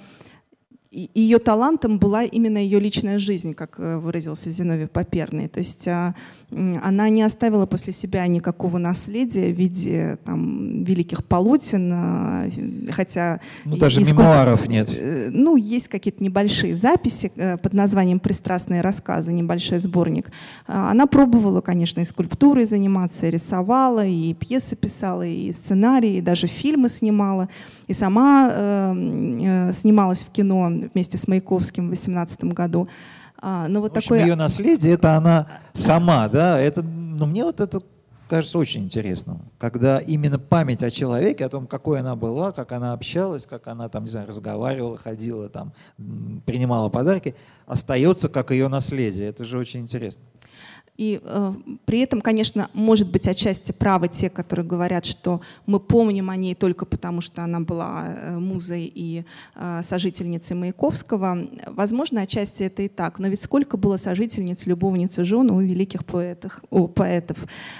ее талантом была именно ее личная жизнь, как э, выразился Зиновий Поперный. То есть а, она не оставила после себя никакого наследия в виде там, великих полотен, а, хотя... Ну, даже сколько, мемуаров нет. Э, ну, есть какие-то небольшие записи э, под названием «Пристрастные рассказы», небольшой сборник. А, она пробовала, конечно, и скульптурой заниматься, и рисовала, и пьесы писала, и сценарии, и даже фильмы снимала. И сама э, снималась в кино вместе с Маяковским в 2018 году. А, но вот в общем, такое... ее наследие это она сама, да? Это, ну, мне вот это кажется очень интересным, когда именно память о человеке, о том, какой она была, как она общалась, как она там, не знаю, разговаривала, ходила, там, принимала подарки, остается как ее наследие. Это же очень интересно. И э, при этом, конечно, может быть отчасти правы те, которые говорят, что мы помним о ней только потому, что она была э, музой и э, сожительницей Маяковского. Возможно, отчасти это и так. Но ведь сколько было сожительниц, любовниц и жен у великих поэтов. О, поэтов.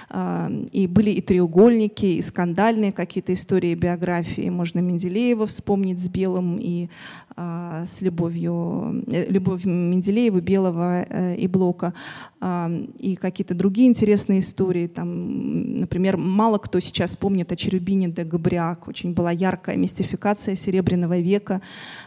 Э, и были и треугольники, и скандальные какие-то истории биографии. Можно Менделеева вспомнить с Белым и э, с любовью, э, любовь Менделеева, Белого э, и Блока. Э, и какие-то другие интересные истории. Там, например, мало кто сейчас помнит о Черубине де Габриак. Очень была яркая мистификация Серебряного века.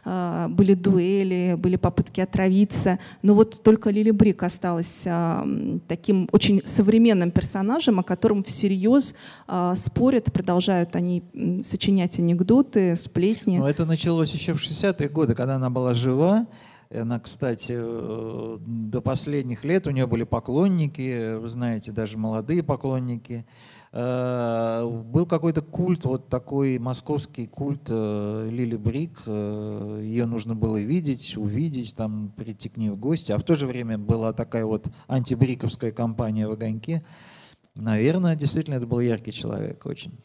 А, были дуэли, были попытки отравиться. Но вот только Лили Брик осталась а, таким очень современным персонажем, о котором всерьез а, спорят, продолжают они сочинять анекдоты, сплетни. Но это началось еще в 60-е годы, когда она была жива. Она, кстати, э, до последних лет у нее были поклонники, вы знаете, даже молодые поклонники. Э, был какой-то культ, вот такой московский культ э, Лили Брик. Ее нужно было видеть, увидеть, там, прийти к ней в гости. А в то же время была такая вот антибриковская кампания в огоньке. Наверное, действительно, это был яркий человек очень.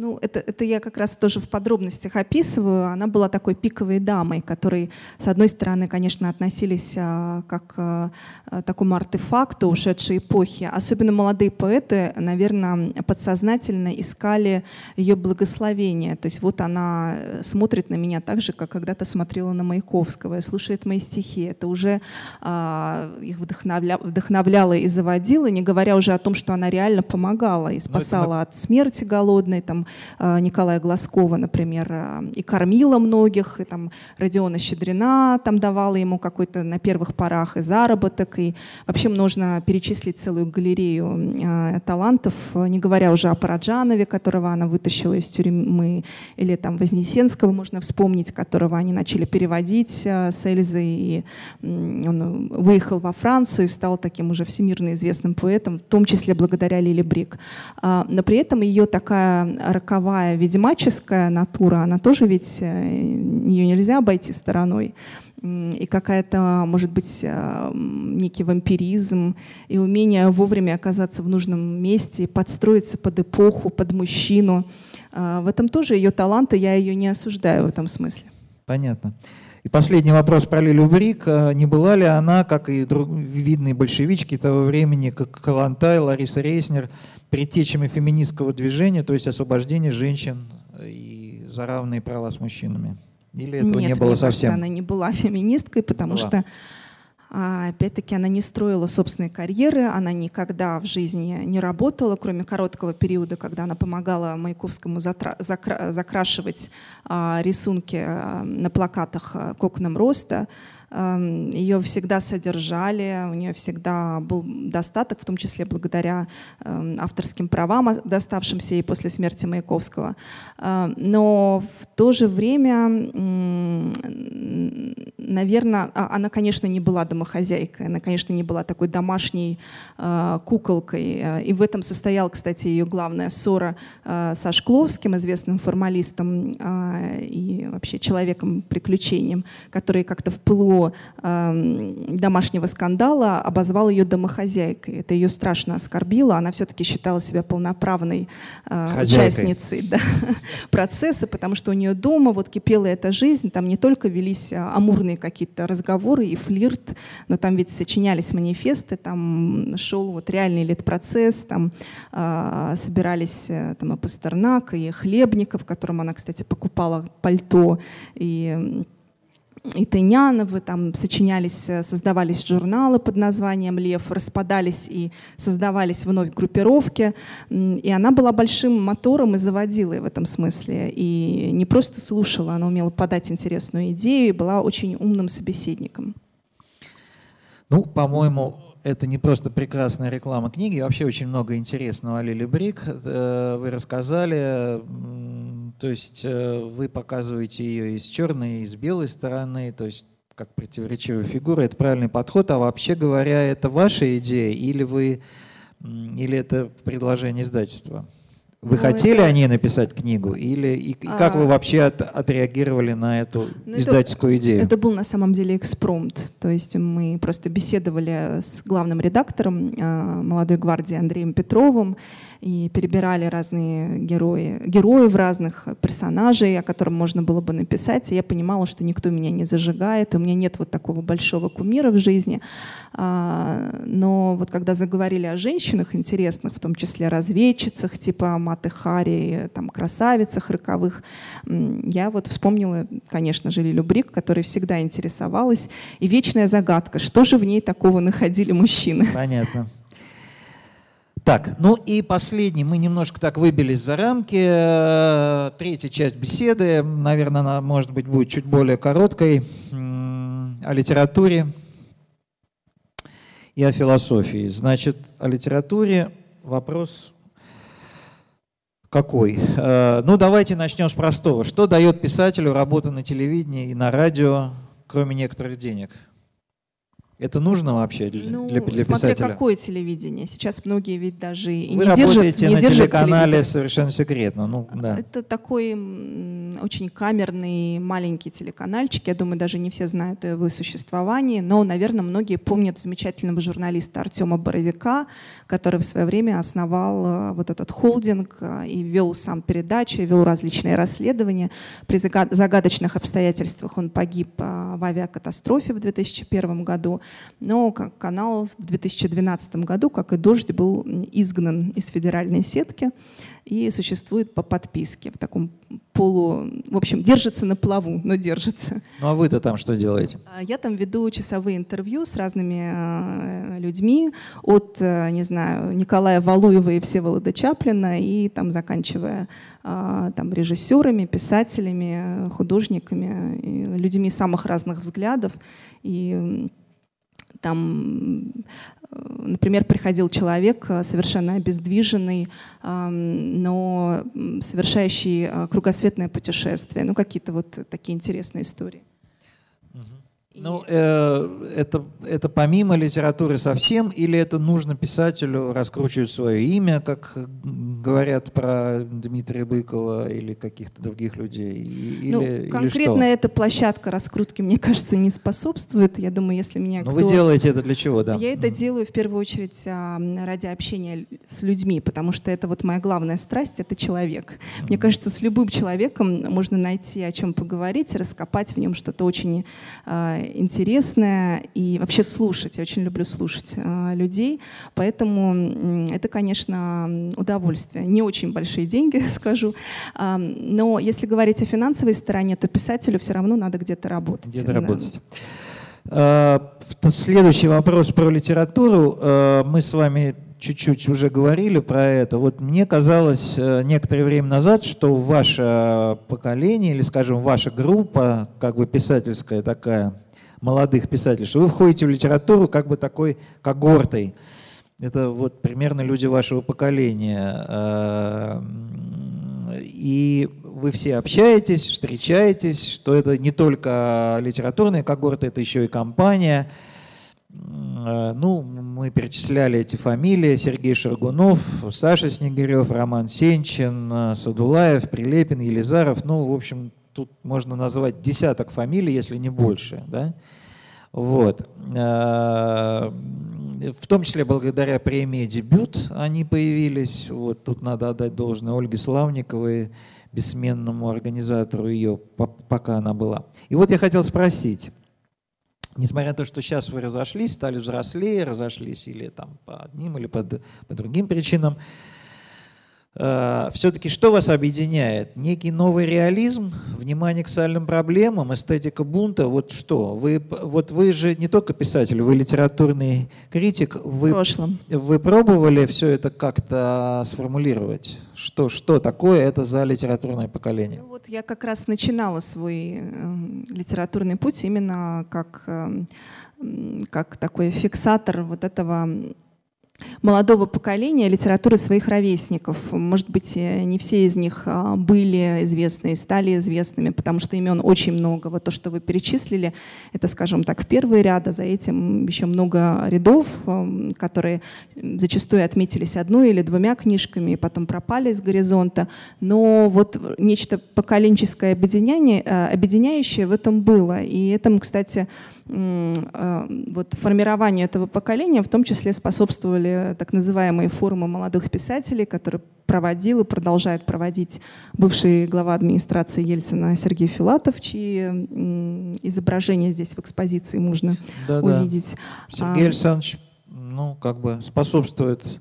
Ну, это, это я как раз тоже в подробностях описываю. Она была такой пиковой дамой, которой, с одной стороны, конечно, относились а, как а, а такому артефакту ушедшей эпохи. Особенно молодые поэты, наверное, подсознательно искали ее благословение. То есть вот она э, смотрит на меня так же, как когда-то смотрела на Маяковского, и слушает мои стихи. Это уже а, их вдохновля, вдохновляло и заводило, не говоря уже о том, что она реально помогала и спасала это... от смерти голодной, там, Николая Глазкова, например, э, и кормила многих, и там Родиона Щедрина там давала ему какой-то на первых порах и заработок, и вообще можно перечислить целую галерею э, талантов, не говоря уже о Параджанове, которого она вытащила из тюрьмы, или там Вознесенского можно вспомнить, которого они начали переводить с Эльзой, и он выехал во Францию и стал таким уже всемирно известным поэтом, в том числе благодаря Лили Брик. Но при этом ее такая роковая ведьмаческая натура, она тоже ведь, э, ее нельзя обойти стороной. И какая-то, может быть, э, некий вампиризм и умение вовремя оказаться в нужном месте, подстроиться под эпоху, под мужчину. Э, в этом тоже ее таланты, я ее не осуждаю в этом смысле. Понятно. И последний вопрос про Лилю Брик. Не была ли она, как и друг, видные большевички того времени, как Калантай, Лариса Рейснер, предтечами феминистского движения, то есть освобождение женщин и за равные права с мужчинами? Или этого Нет, не было мне совсем? Кажется, она не была феминисткой, потому была. что опять-таки, она не строила собственной карьеры, она никогда в жизни не работала, кроме короткого периода, когда она помогала Маяковскому закрашивать а, рисунки а, на плакатах к окнам роста. Эм, ее всегда содержали, у нее всегда был достаток, в том числе благодаря эм, авторским правам, доставшимся ей после смерти Маяковского. Эм, но в то же время, наверное, а, она, конечно, не была домохозяйкой, она, конечно, не была такой домашней э, куколкой. Э, и в этом состояла, кстати, ее главная ссора э, со Шкловским, известным формалистом и вообще человеком-приключением, который как-то в пылу э, домашнего скандала обозвал ее домохозяйкой. Это ее страшно оскорбило. Она все-таки считала себя полноправной э, участницей да, процесса, потому что у нее дома вот кипела эта жизнь. Там не только велись а, амурные какие-то разговоры и флирт, но там ведь сочинялись манифесты, там шел вот реальный лет-процесс, там э, собирались э, там и Пастернак, и Хлебников, которым она, кстати, покупала пальто, и и Тыняновы, там сочинялись, э, создавались журналы под названием «Лев», распадались и создавались вновь группировки. И она была большим мотором и заводилой в этом смысле. И не просто слушала, она умела подать интересную идею и была очень умным собеседником. Ну, по-моему, это не просто прекрасная реклама книги, вообще очень много интересного о Лили Брик. Э, вы рассказали, то есть э, вы показываете ее и с черной, и с белой стороны, то есть как противоречивая фигура, это правильный подход, а вообще говоря, это ваша идея или вы или это предложение издательства? Вы ну, хотели это... о ней написать книгу или и, и как а... вы вообще от, отреагировали на эту ну, издательскую это, идею? Это был на самом деле экспромт, то есть мы просто беседовали с главным редактором э, молодой гвардии Андреем Петровым и перебирали разные герои, героев разных персонажей, о котором можно было бы написать. И я понимала, что никто меня не зажигает, у меня нет вот такого большого кумира в жизни. А, но вот когда заговорили о женщинах интересных, в том числе разведчицах, типа Маты Хари, там, красавицах роковых, я вот вспомнила, конечно же, Лилю Брик, которая всегда интересовалась. И вечная загадка, что же в ней такого находили мужчины? Понятно. Так, ну и последний, мы немножко так выбились за рамки. Э, третья часть беседы, наверное, она, может быть, будет чуть более короткой, о литературе и о философии. Значит, о литературе вопрос какой? Э, ну, давайте начнем с простого. Что дает писателю работа на телевидении и на радио, кроме некоторых денег? Это нужно вообще для, ну, для, для смотря писателя? какое телевидение. Сейчас многие ведь даже и Вы не работаете держат, на держат телеканале телевизор. совершенно секретно. Ну, да. Это такой очень камерный маленький телеканальчик. Я думаю, даже не все знают о его существовании. Но, наверное, многие помнят замечательного журналиста Артема Боровика, который в свое время основал э, вот этот холдинг э, и вел сам передачи, вел различные расследования. При загадочных обстоятельствах он погиб э, в авиакатастрофе в 2001 году. Но канал в 2012 году, как и «Дождь», был изгнан из федеральной сетки и существует по подписке в таком полу, в общем, держится на плаву, но держится. Ну а вы-то там что делаете? А, я там веду часовые интервью с разными э, людьми, от, э, не знаю, Николая Валуева и Всеволода Чаплина, и там заканчивая э, там, режиссерами, писателями, художниками, людьми самых разных взглядов. И там, например, приходил человек э, совершенно обездвиженный, но совершающий э, кругосветное путешествие. Ну, какие-то вот такие интересные истории. Ну, э, это, это помимо литературы совсем, или это нужно писателю раскручивать свое имя, как говорят про Дмитрия Быкова или каких-то других людей? Или, ну, конкретно или эта площадка раскрутки, мне кажется, не способствует. Я думаю, если меня Но кто... вы делаете это для чего, да? Я это делаю в первую очередь а, ради общения с людьми, потому что это вот моя главная страсть — это человек. Мне кажется, с любым человеком можно найти о чем поговорить, раскопать в нем что-то очень а, интересное и вообще слушать. Я очень люблю слушать э, людей, поэтому это, конечно, удовольствие. Не очень большие деньги, скажу, э, но если говорить о финансовой стороне, то писателю все равно надо где-то работать. Где-то работать. Следующий вопрос про литературу. Мы с вами чуть-чуть уже говорили про это. Вот мне казалось э, некоторое время назад, что ваше поколение, или, скажем, ваша группа, как бы писательская такая, молодых писателей, что вы входите в литературу как бы такой когортой. Это вот примерно люди вашего поколения. Э, и вы все общаетесь, встречаетесь, что это не только литературная когорта, это еще и компания – Э, ну, мы перечисляли эти фамилии. Сергей Шаргунов, Саша Снегирев, Роман Сенчин, э, Садулаев, Прилепин, Елизаров. Ну, в общем, тут можно назвать десяток фамилий, если не больше. Да? Вот. Э, в том числе благодаря премии «Дебют» они появились. Вот тут надо отдать должное Ольге Славниковой, бессменному организатору ее, пока она была. И вот я хотел спросить, несмотря на то, что сейчас вы разошлись, стали взрослее, разошлись или там по одним или по, по другим причинам, все-таки что вас объединяет? Некий новый реализм, внимание к социальным проблемам, эстетика бунта, вот что? Вы, вот вы же не только писатель, вы литературный критик. Вы, В прошлом. Вы пробовали все это как-то сформулировать? Что, что такое это за литературное поколение? Ну, вот я как раз начинала свой э, литературный путь именно как, э, как такой фиксатор вот этого молодого поколения литературы своих ровесников. Может быть, э, не все из них а, были известны и стали известными, потому что имен очень много. Вот то, что вы перечислили, это, скажем так, первые ряды, за этим еще много рядов, эм, которые зачастую отметились одной или двумя книжками и потом пропали из горизонта. Но вот нечто поколенческое объединение, э, объединяющее в этом было. И этому, кстати, вот формированию этого поколения в том числе способствовали так называемые форумы молодых писателей, которые проводил и продолжает проводить бывший глава администрации Ельцина Сергей Филатов, чьи изображения здесь в экспозиции можно да, увидеть. Да. Сергей а, Александрович ну, как бы способствует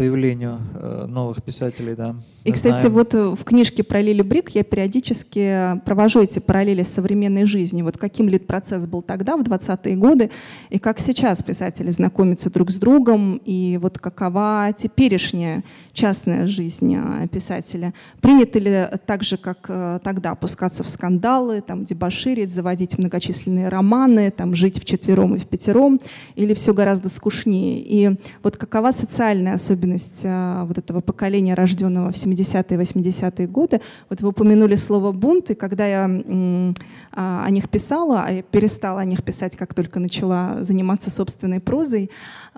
появлению э, новых писателей, да. И, кстати, знаем. вот э, в книжке про Лили Брик я периодически провожу эти параллели с современной жизнью. Вот каким лид-процесс был тогда, в 20-е годы, и как сейчас писатели знакомятся друг с другом, и вот какова теперешняя частная жизнь э, писателя. Принято ли так же, как тогда, опускаться в скандалы, там, дебоширить, заводить многочисленные романы, там, жить вчетвером и в пятером, или все гораздо скучнее? И вот какова социальная особенность особенность а, вот этого поколения, рожденного в 70-е, 80-е годы. Вот вы упомянули слово «бунт», и когда я о них писала, а перестала о них писать, как только начала заниматься собственной прозой,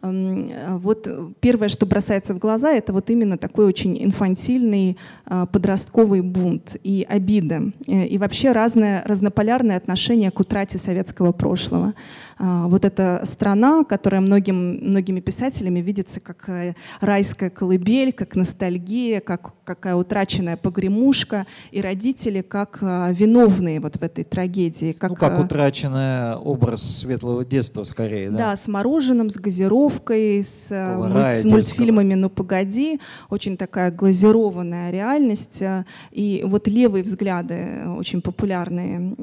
вот первое, что бросается в глаза, это вот именно такой очень инфантильный а, подростковый бунт и обида, э, и вообще разное, разнополярное отношение к утрате советского прошлого. А, вот эта страна, которая многим, многими писателями видится как э, райская колыбель, как ностальгия, как какая утраченная погремушка, и родители как а, виновные вот в этой трагедии. Как, ну, как утраченный образ светлого детства скорее, да? Да, с мороженым, с газировкой, с э, мульт, мультфильмами «Ну погоди», очень такая глазированная реальность. И вот левые взгляды, очень популярные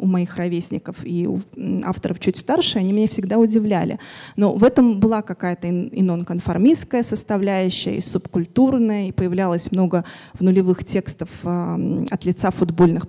у моих ровесников и у авторов чуть старше, они меня всегда удивляли. Но в этом была какая-то и нонконформистская составляющая, и субкультурная, и появлялось много в нулевых текстов от лица футбольных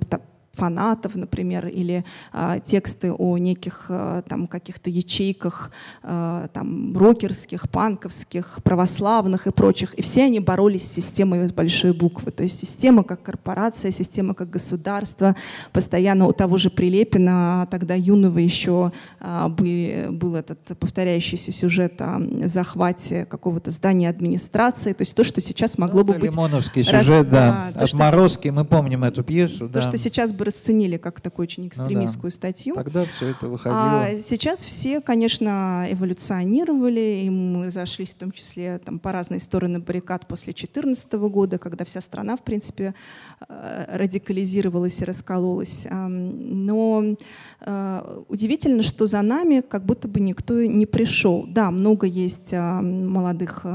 фанатов, например, или э, тексты о неких э, там каких-то ячейках э, там рокерских, панковских, православных и прочих. И все они боролись с системой с большой буквы. То есть система как корпорация, система как государство. Постоянно у того же Прилепина, тогда юного еще э, был, был этот повторяющийся сюжет о захвате какого-то здания администрации. То есть то, что сейчас могло ну, бы быть... Лимоновский сюжет, раз, да. да. Отморозки, мы помним эту пьесу. То, да. что сейчас бы расценили как такую очень экстремистскую ну, да. статью. Тогда все это выходило. А сейчас все, конечно, эволюционировали, и мы разошлись в том числе там, по разные стороны баррикад после 2014 года, когда вся страна, в принципе, э, радикализировалась и раскололась. Но э, удивительно, что за нами как будто бы никто не пришел. Да, много есть молодых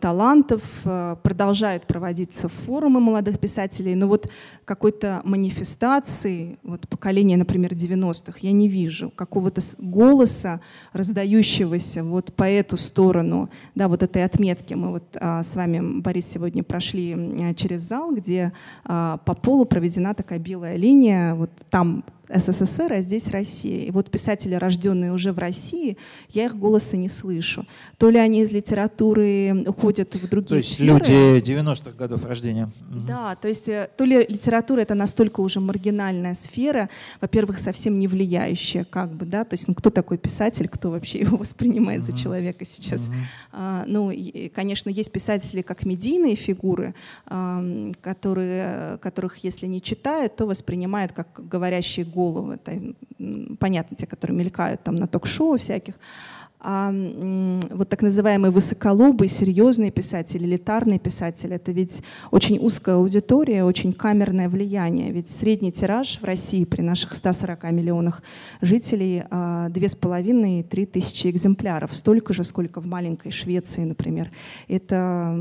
талантов, э, продолжают проводиться форумы молодых писателей, но вот какой-то манифестации, вот поколения, например, 90-х, я не вижу, какого-то голоса, раздающегося вот по эту сторону, да, вот этой отметки. Мы вот а, с вами, Борис, сегодня прошли через зал, где а, по полу проведена такая белая линия, вот там СССР, а здесь Россия. И вот писатели, рожденные уже в России, я их голоса не слышу. То ли они из литературы уходят в другие То есть сферы. люди 90-х годов рождения. Да, то есть э, то ли литература это настолько уже маргинальная сфера, во-первых, совсем не влияющая, как бы, да, то есть ну, кто такой писатель, кто вообще его воспринимает за человека сейчас. А, ну, и, конечно, есть писатели как медийные фигуры, а, которые, которых, если не читают, то воспринимают как говорящие головы головы. Это, понятно, те, которые мелькают там на ток-шоу всяких. А вот так называемые высоколобые, серьезные писатели, элитарные писатели, это ведь очень узкая аудитория, очень камерное влияние. Ведь средний тираж в России при наших 140 миллионах жителей а, две с половиной три тысячи экземпляров. Столько же, сколько в маленькой Швеции, например. Это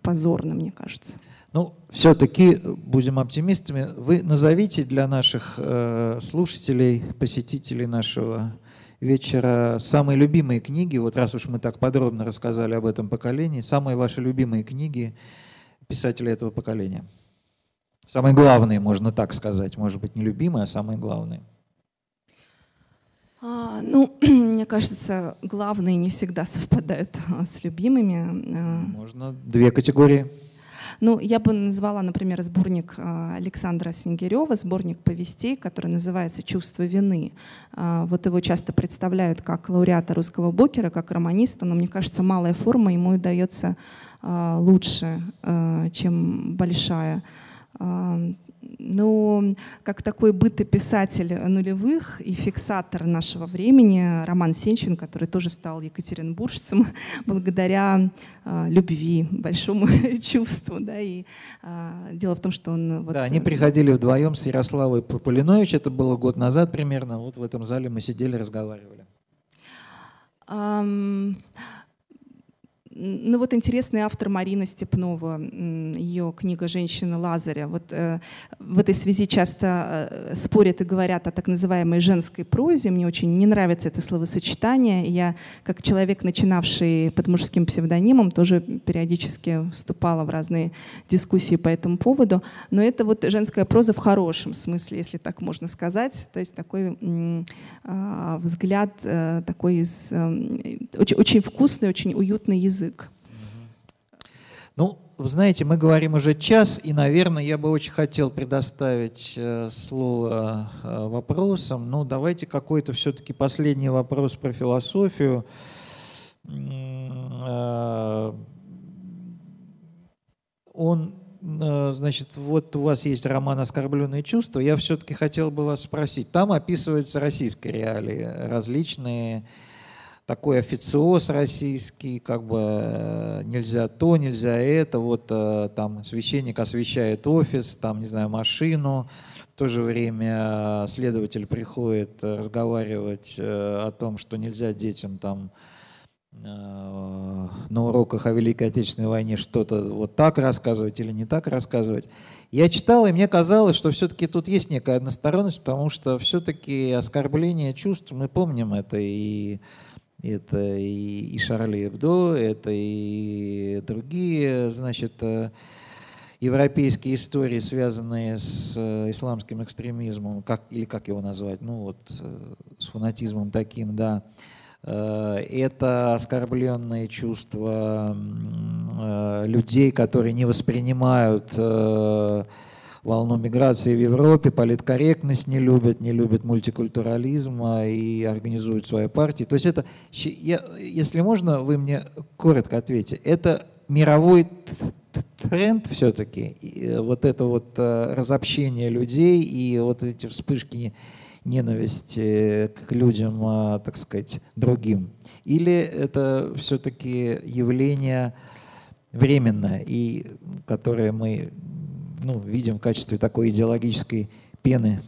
позорно, мне кажется. Ну, все-таки будем оптимистами. Вы назовите для наших э, слушателей, посетителей нашего вечера самые любимые книги, вот раз уж мы так подробно рассказали об этом поколении, самые ваши любимые книги писателей этого поколения. Самые главные, можно так сказать. Может быть, не любимые, а самые главные. А, ну, мне кажется, главные не всегда совпадают а, с любимыми. А. Можно две категории. Ну, я бы назвала, например, сборник а, Александра Сингерева, сборник повестей, который называется «Чувство вины». А, вот его часто представляют как лауреата русского бокера, как романиста, но мне кажется, малая форма ему удается а, лучше, чем большая но как такой бытописатель нулевых и фиксатор нашего времени Роман Сенчин, который тоже стал екатеринбуржцем благодаря э, любви, большому чувству. Да, и э, дело в том, что он... Вот, да, они приходили вдвоем с Ярославой Полинович, это было год назад примерно, вот в этом зале мы сидели, разговаривали. Um, ну вот интересный автор Марина Степнова, ее книга «Женщина Лазаря». Вот э, в этой связи часто э, спорят и говорят о так называемой женской прозе. Мне очень не нравится это словосочетание. Я, как человек, начинавший под мужским псевдонимом, тоже периодически вступала в разные дискуссии по этому поводу. Но это вот женская проза в хорошем смысле, если так можно сказать. То есть такой э, взгляд, э, такой из, э, очень, очень вкусный, очень уютный язык язык. Ну, вы знаете, мы говорим уже час, и, наверное, я бы очень хотел предоставить э, слово э, вопросам. Ну, давайте какой-то все-таки последний вопрос про философию. Э, он, значит, вот у вас есть роман «Оскорбленные чувства». Я все-таки хотел бы вас спросить. Там описываются российские реалии, различные такой официоз российский, как бы э, нельзя то, нельзя это, вот э, там священник освещает офис, там, не знаю, машину, в то же время следователь приходит разговаривать э, о том, что нельзя детям там на уроках о Великой Отечественной войне что-то вот так рассказывать или не так рассказывать. Я читал, и мне казалось, что все-таки тут есть некая односторонность, потому что все-таки оскорбление чувств, мы помним это, и это и, и Шарли Эбдо, это и другие, значит, э, европейские истории, связанные с э, исламским экстремизмом, как, или как его назвать, ну вот э, с фанатизмом таким, да, это оскорбленные чувства людей, которые не воспринимают волну миграции в Европе, политкорректность не любят, не любят мультикультурализм и организуют свои партии. То есть это, если можно, вы мне коротко ответьте, это мировой тренд все-таки, э, вот это вот э, разобщение людей и вот эти вспышки ненависти к людям, а, так сказать, другим? Или это все-таки явление временное, и которое мы ну, видим в качестве такой идеологической пены?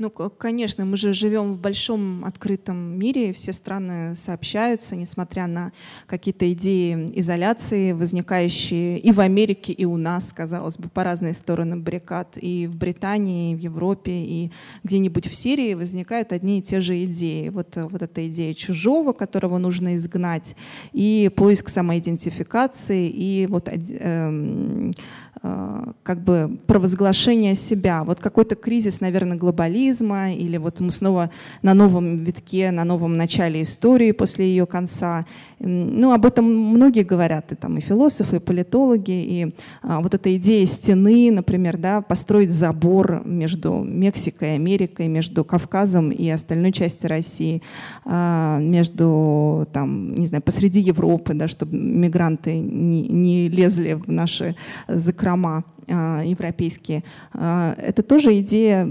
Ну, конечно, мы же живем в большом открытом мире, все страны сообщаются, несмотря на какие-то идеи изоляции, возникающие и в Америке, и у нас, казалось бы, по разные стороны баррикад, и в Британии, и в Европе, и где-нибудь в Сирии возникают одни и те же идеи. Вот, вот эта идея чужого, которого нужно изгнать, и поиск самоидентификации, и вот э, как бы провозглашение себя. Вот какой-то кризис, наверное, глобализма, или вот мы снова на новом витке, на новом начале истории после ее конца. Ну, об этом многие говорят, и там и философы, и политологи, и а, вот эта идея стены, например, да, построить забор между Мексикой и Америкой, между Кавказом и остальной частью России, а, между, там, не знаю, посреди Европы, да, чтобы мигранты не, не лезли в наши закрома. А, европейские, а, это тоже идея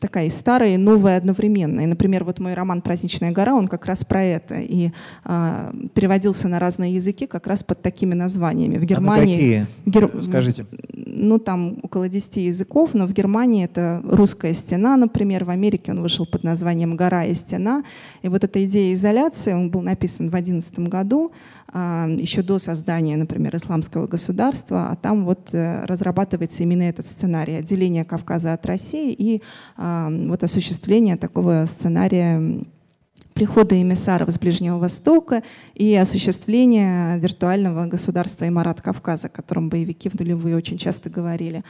такая и старая, и новая одновременно. И, например, вот мой роман «Праздничная гора», он как раз про это. И а, переводился на разные языки как раз под такими названиями. В Германии... А какие? Гер... Скажите. Ну, там около 10 языков, но в Германии это «Русская стена», например. В Америке он вышел под названием «Гора и стена». И вот эта идея изоляции, он был написан в 2011 году, еще до создания, например, исламского государства, а там вот э, разрабатывается именно этот сценарий. Отделения Кавказа от России и вот осуществление такого сценария прихода эмиссаров с Ближнего Востока и осуществления виртуального государства Имарат Кавказа, о котором боевики в нулевые очень часто говорили.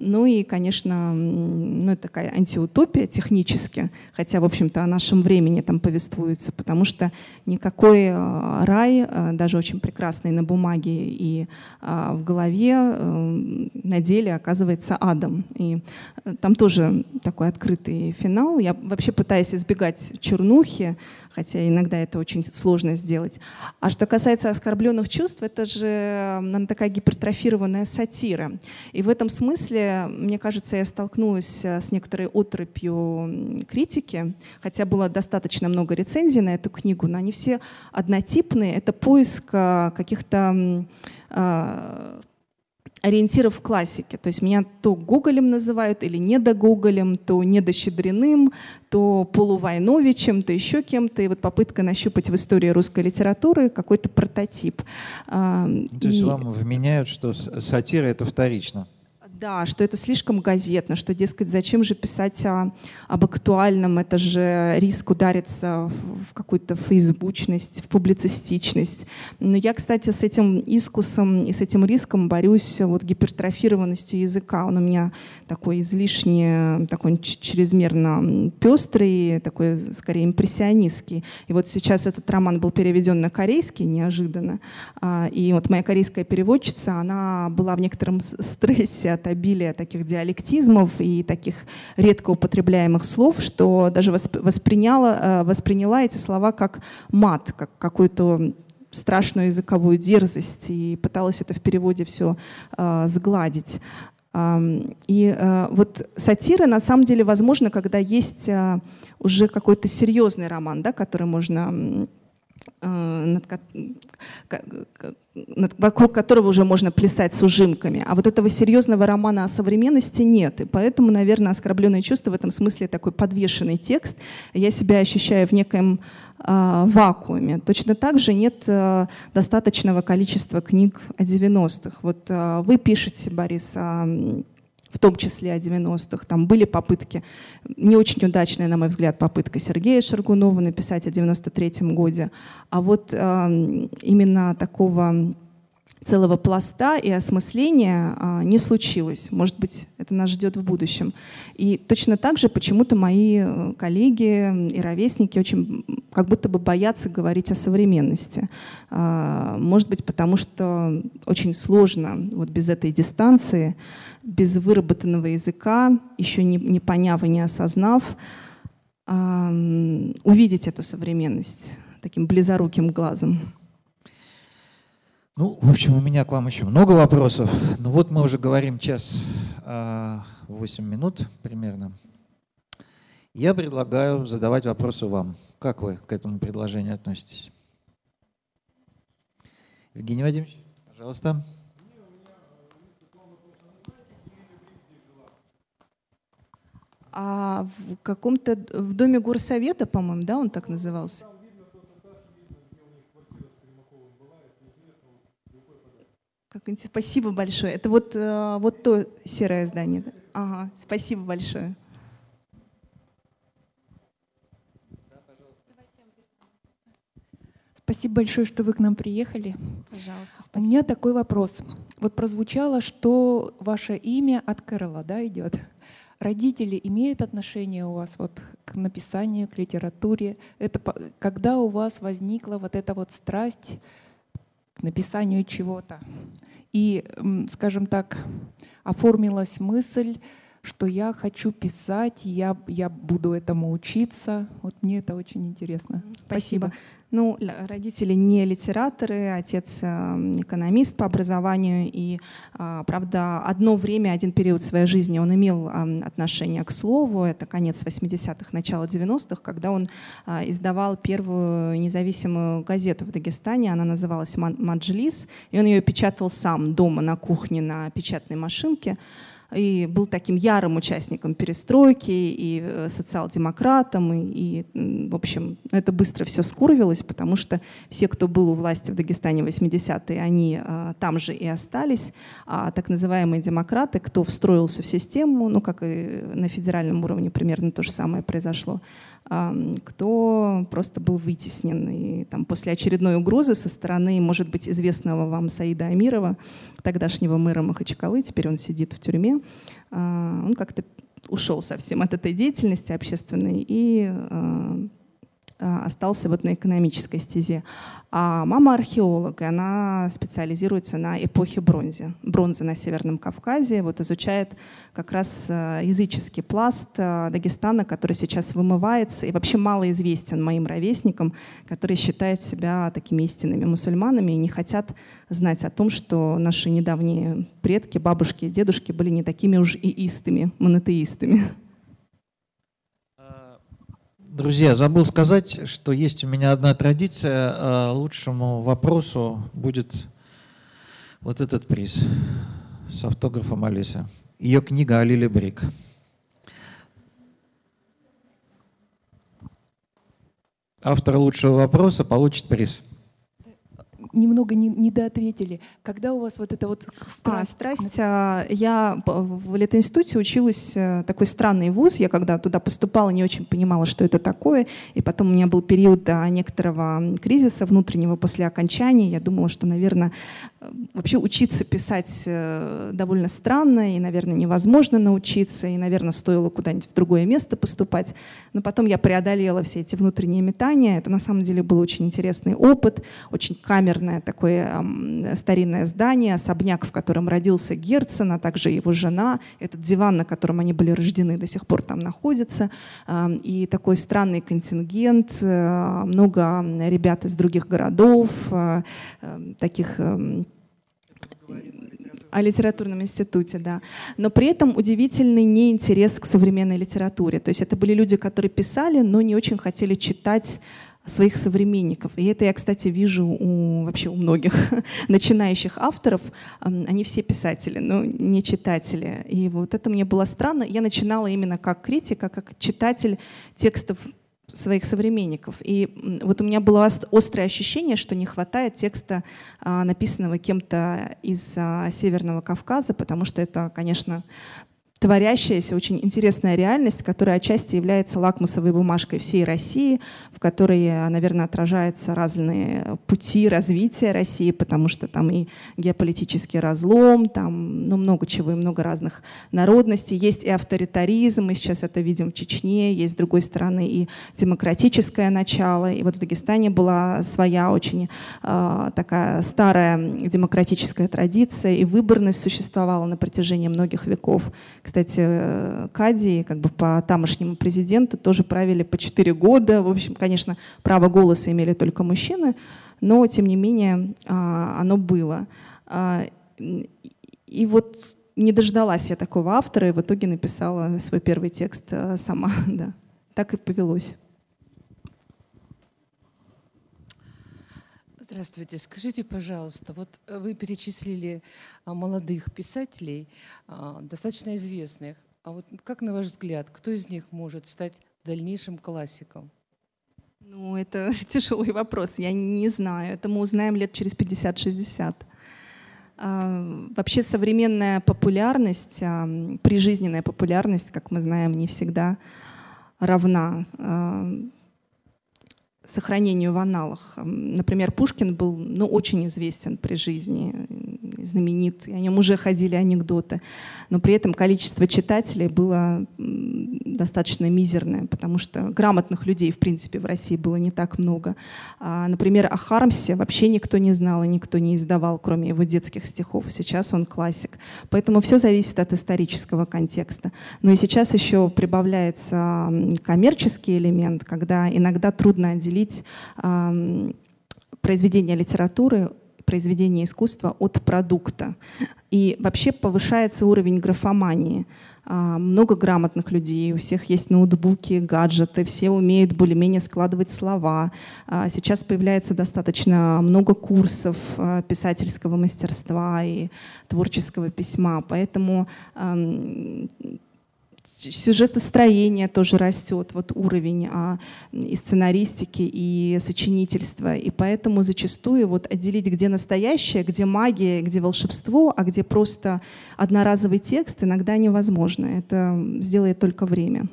Ну и, конечно, ну, это такая антиутопия технически, хотя, в общем-то, о нашем времени там повествуется, потому что никакой э, рай, э, даже очень прекрасный на бумаге и э, в голове, на деле оказывается адом. И там тоже такой открытый финал. Я вообще пытаюсь избегать чернухи, хотя иногда это очень сложно сделать. А что касается оскорбленных чувств, это же наверное, такая гипертрофированная сатира. И в этом смысле, мне кажется, я столкнулась э, с некоторой отрыпью критики, хотя было достаточно много рецензий на эту книгу, но они все однотипные. Это поиск э, каких-то э, ориентиров в классике. То есть меня то Гоголем называют или недогоголем, то недощедриным, то полувойновичем, то еще кем-то. И вот попытка нащупать в истории русской литературы какой-то прототип. То есть и... вам вменяют, что сатира — это вторично? Да, что это слишком газетно, что, дескать, зачем же писать о, об актуальном, это же риск удариться в, какую-то фейсбучность, в публицистичность. Но я, кстати, с этим искусом и с этим риском борюсь вот гипертрофированностью языка. Он у меня такой излишне, такой чрезмерно пестрый, такой скорее импрессионистский. И вот сейчас этот роман был переведен на корейский неожиданно. А, и вот моя корейская переводчица, она была в некотором стрессе от обилия таких диалектизмов и таких редко употребляемых слов, что даже восприняла, э, восприняла эти слова как мат, как какую-то страшную языковую дерзость и пыталась это в переводе все э, сгладить. И э, вот сатира на самом деле возможно, когда есть уже какой-то серьезный роман, да, который можно Э, вокруг которого уже можно плясать с ужимками. А вот этого серьезного романа о современности нет. И поэтому, наверное, «Оскорбленное чувство» в этом смысле такой подвешенный текст. Я себя ощущаю в некоем э, вакууме. Точно так же нет э, достаточного количества книг о 90-х. Вот э, вы пишете, Борис, о в том числе о 90-х. Там были попытки, не очень удачная, на мой взгляд, попытка Сергея Шаргунова написать о 93-м годе. А вот э, именно такого целого пласта и осмысления а, не случилось. Может быть, это нас ждет в будущем. И точно так же почему-то мои э, коллеги и ровесники очень как будто бы боятся говорить о современности. А, может быть, потому что очень сложно вот без этой дистанции без выработанного языка, еще не, не поняв и не осознав, увидеть эту современность таким близоруким глазом. Ну, в общем, у меня к вам еще много вопросов. Ну вот мы уже говорим час а, восемь минут примерно. Я предлагаю задавать вопросы вам. Как вы к этому предложению относитесь? Евгений Вадимович, пожалуйста. А в каком-то в доме горсовета, по-моему, да, он так назывался? Как спасибо большое. Это вот, э, вот то серое здание. Да? Ага, спасибо большое. Спасибо большое, что вы к нам приехали. Пожалуйста, спасибо. У меня такой вопрос. Вот прозвучало, что ваше имя от Кэрола да, идет. Родители имеют отношение у вас вот к написанию, к литературе? Это когда у вас возникла вот эта вот страсть к написанию чего-то? И, скажем так, оформилась мысль, что я хочу писать, я, я буду этому учиться. Вот мне это очень интересно. Спасибо. Спасибо. Ну, родители не литераторы, отец эм, экономист по образованию, и, а, правда, одно время, один период своей жизни он имел отношение к слову, это конец 80-х, начало 90-х, когда он а, издавал первую независимую газету в Дагестане, она называлась «Маджлис», и он ее печатал сам дома на кухне на печатной машинке и был таким ярым участником перестройки и э, социал-демократом, и, и, в общем, это быстро все скурвилось, потому что все, кто был у власти в Дагестане в 80-е, они а, там же и остались, а так называемые демократы, кто встроился в систему, ну, как и на федеральном уровне примерно то же самое произошло, кто просто был вытеснен. И там, после очередной угрозы со стороны, может быть, известного вам Саида Амирова, тогдашнего мэра Махачкалы, теперь он сидит в тюрьме, а, он как-то ушел совсем от этой деятельности общественной и а, остался вот на экономической стезе. А мама археолог, и она специализируется на эпохе бронзы. Бронзы на Северном Кавказе, вот изучает как раз а, языческий пласт а, Дагестана, который сейчас вымывается и вообще мало известен моим ровесникам, которые считают себя такими истинными мусульманами и не хотят знать о том, что наши недавние предки, бабушки и дедушки были не такими уж и истыми, монотеистами. Друзья, забыл сказать, что есть у меня одна традиция. А лучшему вопросу будет вот этот приз с автографом Алисы. Ее книга «Алили Брик». Автор лучшего вопроса получит приз немного не, недоответили. Когда у вас вот это вот страсть? А, страсть. Я в Литинституте училась, э, такой странный вуз. Я когда туда поступала, не очень понимала, что это такое. И потом у меня был период некоторого кризиса внутреннего после окончания. Я думала, что, наверное, э, вообще учиться писать э, довольно странно, и, наверное, невозможно научиться, и, наверное, стоило куда-нибудь в другое место поступать. Но потом я преодолела все эти внутренние метания. Это на самом деле был очень интересный опыт, очень камерный камерное такое старинное здание, особняк, в котором родился Герцен, а также его жена. Этот диван, на котором они были рождены, до сих пор там находится. И такой странный контингент, э, много ребят из других городов, э, таких о литературном институте, да. Но при этом удивительный неинтерес к современной литературе. То есть это были люди, которые писали, но не очень хотели читать своих современников. И это я, кстати, вижу у, вообще у многих начинающих авторов. Они все писатели, но не читатели. И вот это мне было странно. Я начинала именно как критика, как читатель текстов своих современников. И вот у меня было острое ощущение, что не хватает текста, а, написанного кем-то из а, Северного Кавказа, потому что это, конечно, творящаяся очень интересная реальность, которая отчасти является лакмусовой бумажкой всей России, в которой, наверное, отражаются разные пути развития России, потому что там и геополитический разлом, там ну, много чего и много разных народностей. Есть и авторитаризм, мы сейчас это видим в Чечне, есть с другой стороны и демократическое начало. И вот в Дагестане была своя очень э, такая старая демократическая традиция, и выборность существовала на протяжении многих веков. Кстати, Кади, как бы по тамошнему президенту, тоже правили по 4 года. В общем, конечно, право голоса имели только мужчины, но, тем не менее, а, оно было. А, и вот не дождалась я такого автора, и в итоге написала свой первый текст э, сама. Да. Так и повелось. Здравствуйте. Скажите, пожалуйста, вот вы перечислили а, молодых писателей, а, достаточно известных. а вот как на ваш взгляд, кто из них может стать дальнейшим классиком? Ну, это тяжелый вопрос, я не знаю. Это мы узнаем лет через 50-60. А, вообще современная популярность, прижизненная популярность, как мы знаем, не всегда равна сохранению в аналах. Например, Пушкин был ну, очень известен при жизни, знаменит, и о нем уже ходили анекдоты, но при этом количество читателей было достаточно мизерное, потому что грамотных людей, в принципе, в России было не так много. А, например, о Хармсе вообще никто не знал и никто не издавал, кроме его детских стихов. Сейчас он классик. Поэтому все зависит от исторического контекста. Но и сейчас еще прибавляется коммерческий элемент, когда иногда трудно отделить отделить произведение литературы произведение искусства от продукта. И вообще повышается уровень графомании. А, много грамотных людей, у всех есть ноутбуки, гаджеты, все умеют более-менее складывать слова. А, сейчас появляется достаточно много курсов а, писательского мастерства и творческого письма, поэтому сюжетостроение тоже растет, вот уровень а, и сценаристики, и сочинительства. И поэтому зачастую вот отделить, где настоящее, где магия, где волшебство, а где просто одноразовый текст, иногда невозможно. Это сделает только время.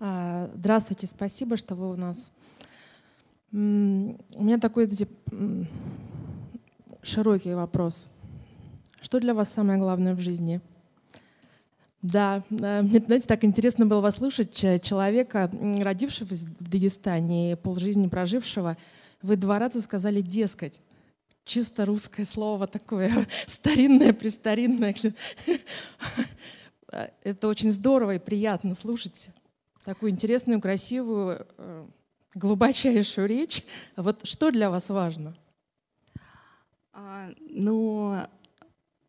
А, а, здравствуйте, спасибо, что вы у нас. У меня такой широкий вопрос. Что для вас самое главное в жизни? Да, мне, знаете, так интересно было вас слушать, человека, родившегося в Дагестане и полжизни прожившего. Вы два раза сказали «дескать». Чисто русское слово такое, старинное, престаринное. Это очень здорово и приятно слушать такую интересную, красивую э, глубочайшую речь. Вот что для вас важно? А, ну,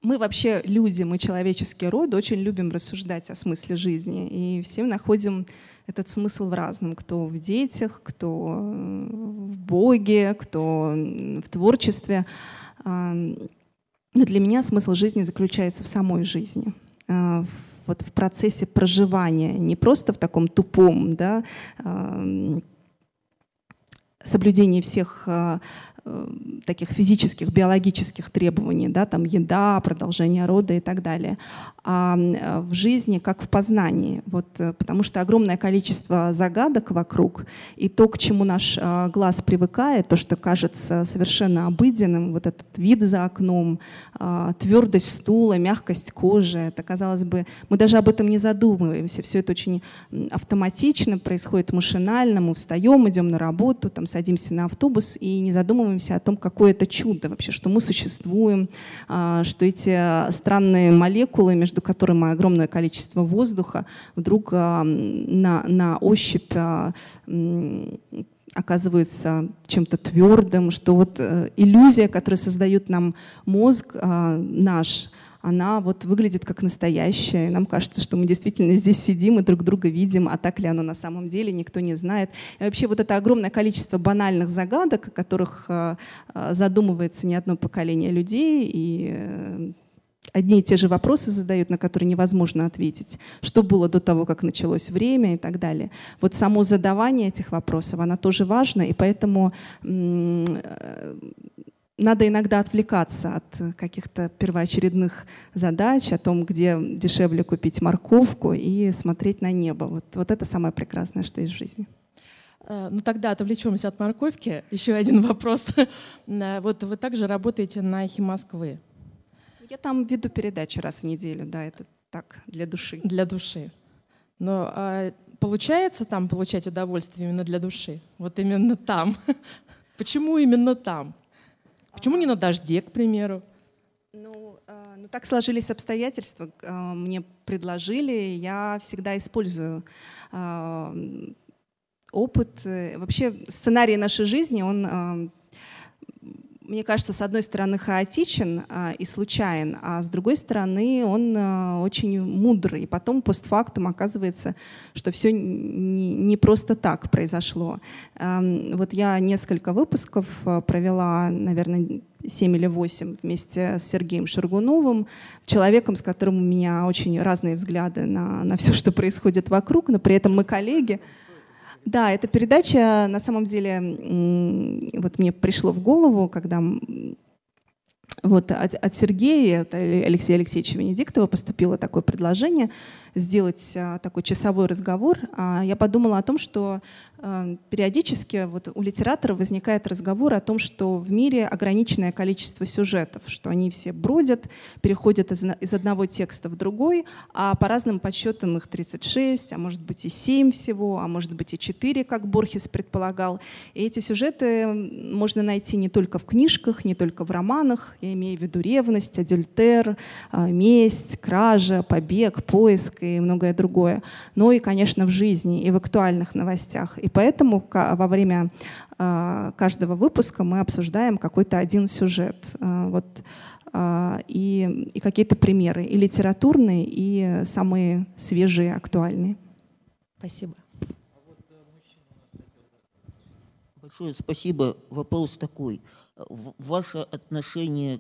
мы вообще люди, мы человеческий род, очень любим рассуждать о смысле жизни. И все находим этот смысл в разном. Кто в детях, кто в Боге, кто в творчестве. А, но для меня смысл жизни заключается в самой жизни, а, вот в процессе проживания, не просто в таком тупом, да, соблюдение всех Э, таких физических, биологических требований, да, там еда, продолжение рода и так далее, а э, в жизни как в познании, вот, э, потому что огромное количество загадок вокруг, и то, к чему наш глаз привыкает, то, что кажется совершенно обыденным, вот этот вид за окном, твердость стула, мягкость кожи, это, казалось бы, мы даже об этом не задумываемся, все это очень автоматично происходит машинально, мы встаем, идем на работу, там, садимся на автобус и не задумываемся, задумываемся о том, какое это чудо вообще, что мы существуем, а, что эти странные молекулы, между которыми огромное количество воздуха, вдруг а, на, на ощупь а, оказываются чем-то твердым, что вот э, иллюзия, которую создает нам мозг наш, она вот выглядит как настоящая. Нам кажется, что мы действительно здесь сидим и друг друга видим, а так ли оно на самом деле, никто не знает. И вообще вот это огромное количество банальных загадок, о которых э, э, задумывается не одно поколение людей, и э, одни и те же вопросы задают, на которые невозможно ответить. Что было до того, как началось время и так далее. Вот само задавание этих вопросов, оно тоже важно, и поэтому надо иногда отвлекаться от каких-то первоочередных задач, о том, где дешевле купить морковку и смотреть на небо. Вот, вот это самое прекрасное, что есть в жизни. Э, ну тогда отвлечемся от морковки. Еще один вопрос. Э, вот вы также работаете на «Эхе Москвы». Я там веду передачи раз в неделю, да, это так, для души. Для души. Но а, получается там получать удовольствие именно для души? Вот именно там. Почему именно там? Почему не на дожде, к примеру? Ну, э, ну так сложились обстоятельства. Э, мне предложили, я всегда использую э, опыт. Вообще сценарий нашей жизни, он мне кажется, с одной стороны хаотичен а, и случайен, а с другой стороны он а, очень мудрый. И потом постфактум оказывается, что все не, не просто так произошло. А, вот я несколько выпусков а, провела, наверное, 7 или 8 вместе с Сергеем Шаргуновым, человеком, с которым у меня очень разные взгляды на, на все, что происходит вокруг, но при этом мы коллеги. Да, эта передача на самом деле вот мне пришло в голову, когда вот от, от Сергея, от Алексея Алексеевича Венедиктова поступило такое предложение сделать а, такой часовой разговор. А я подумала о том, что а, периодически вот у литератора возникает разговор о том, что в мире ограниченное количество сюжетов, что они все бродят, переходят из, одного текста в другой, а по разным подсчетам их 36, а может быть и 7 всего, а может быть и 4, как Борхес предполагал. И эти сюжеты можно найти не только в книжках, не только в романах, я имею в виду ревность, адюльтер, месть, кража, побег, поиск и многое другое. Но и, конечно, в жизни и в актуальных новостях. И поэтому во время а, каждого выпуска мы обсуждаем какой-то один сюжет. А, вот, и, и какие-то примеры, и литературные, и самые свежие, актуальные. Спасибо. Большое спасибо. Вопрос такой. Ваше отношение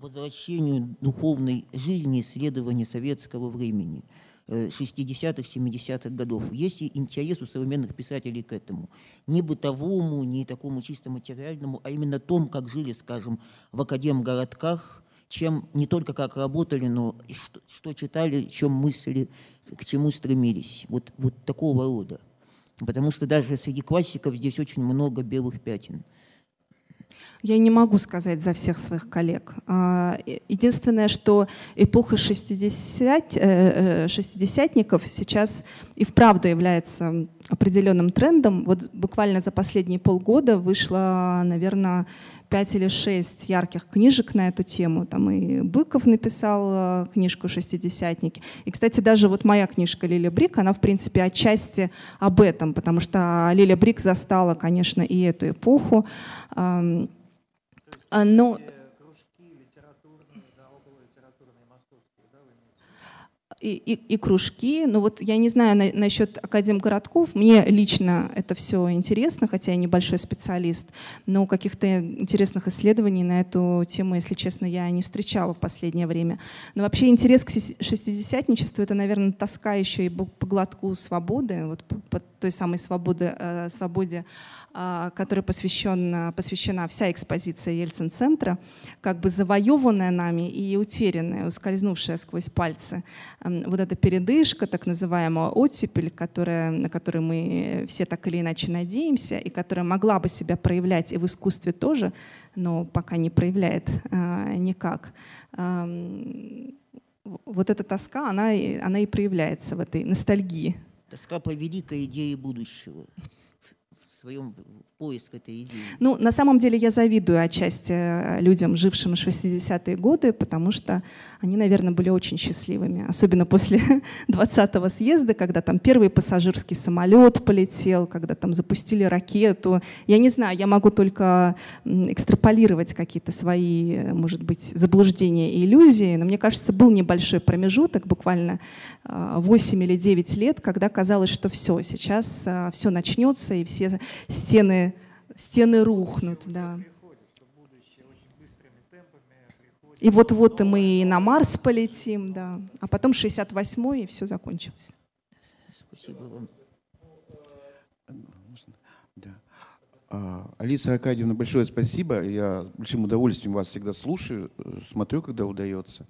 возвращению духовной жизни исследования советского времени 60-х, э, 70-х годов. Есть и интерес у современных писателей к этому. Не бытовому, не такому чисто материальному, а именно том, как жили, скажем, в академгородках, чем не только как работали, но и что, что читали, чем мыслили, к чему стремились. Вот, вот такого рода. Потому что даже среди классиков здесь очень много белых пятен. Я не могу сказать за всех своих коллег. А, единственное, что эпоха 60, э, э, шестидесятников сейчас и вправду является определенным трендом. Вот буквально за последние полгода вышло, наверное, пять или шесть ярких книжек на эту тему. Там и Быков написал э, книжку «Шестидесятники». И, кстати, даже вот моя книжка «Лилия Брик», она, в принципе, отчасти об этом, потому что Лилия Брик застала, конечно, и эту эпоху. А, но и, и, кружки. Но вот я не знаю на, насчет академгородков. Мне лично это все интересно, хотя я небольшой специалист. Но каких-то интересных исследований на эту тему, если честно, я не встречала в последнее время. Но вообще интерес к шестидесятничеству — это, наверное, тоска еще и по глотку свободы, вот по, той самой свободы, э, свободе а, которой посвящена, посвящена вся экспозиция Ельцин-центра, как бы завоеванная нами и утерянная, ускользнувшая сквозь пальцы. Вот эта передышка, так называемая оттепель, которая, на которую мы все так или иначе надеемся, и которая могла бы себя проявлять и в искусстве тоже, но пока не проявляет а, никак. А, вот эта тоска, она, она и проявляется в этой ностальгии. Тоска по великой идее будущего своем поиск этой идеи? Ну, на самом деле я завидую отчасти э, людям, жившим в 60-е годы, потому что они, наверное, были очень счастливыми. Особенно после 20-го съезда, когда там первый пассажирский самолет полетел, когда там запустили ракету. Я не знаю, я могу только экстраполировать какие-то свои, э, может быть, заблуждения и иллюзии, но мне кажется, был небольшой промежуток, буквально 8 э, или 9 лет, когда казалось, что все, сейчас все начнется, и все стены, стены рухнут. Да. И вот-вот мы и на Марс полетим, да. А потом 68-й, и все закончилось. Спасибо вам. А, Алиса Аркадьевна, большое спасибо. Я с большим удовольствием вас всегда слушаю, смотрю, когда удается.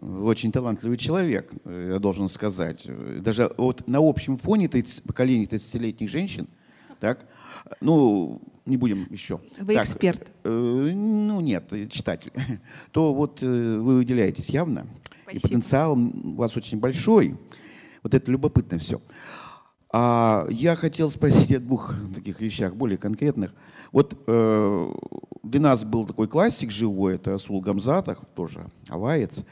Очень талантливый человек, я должен сказать. Даже вот на общем фоне 30, поколения 30-летних женщин – так? Ну, не будем еще. Вы так, эксперт. Э, ну, нет, читатель. То вот э, вы выделяетесь явно. Спасибо. И потенциал у вас очень большой. Вот это любопытно все. А я хотел спросить о двух таких вещах, более конкретных. Вот э, для нас был такой классик живой, это Асул Гамзатов, тоже аваец.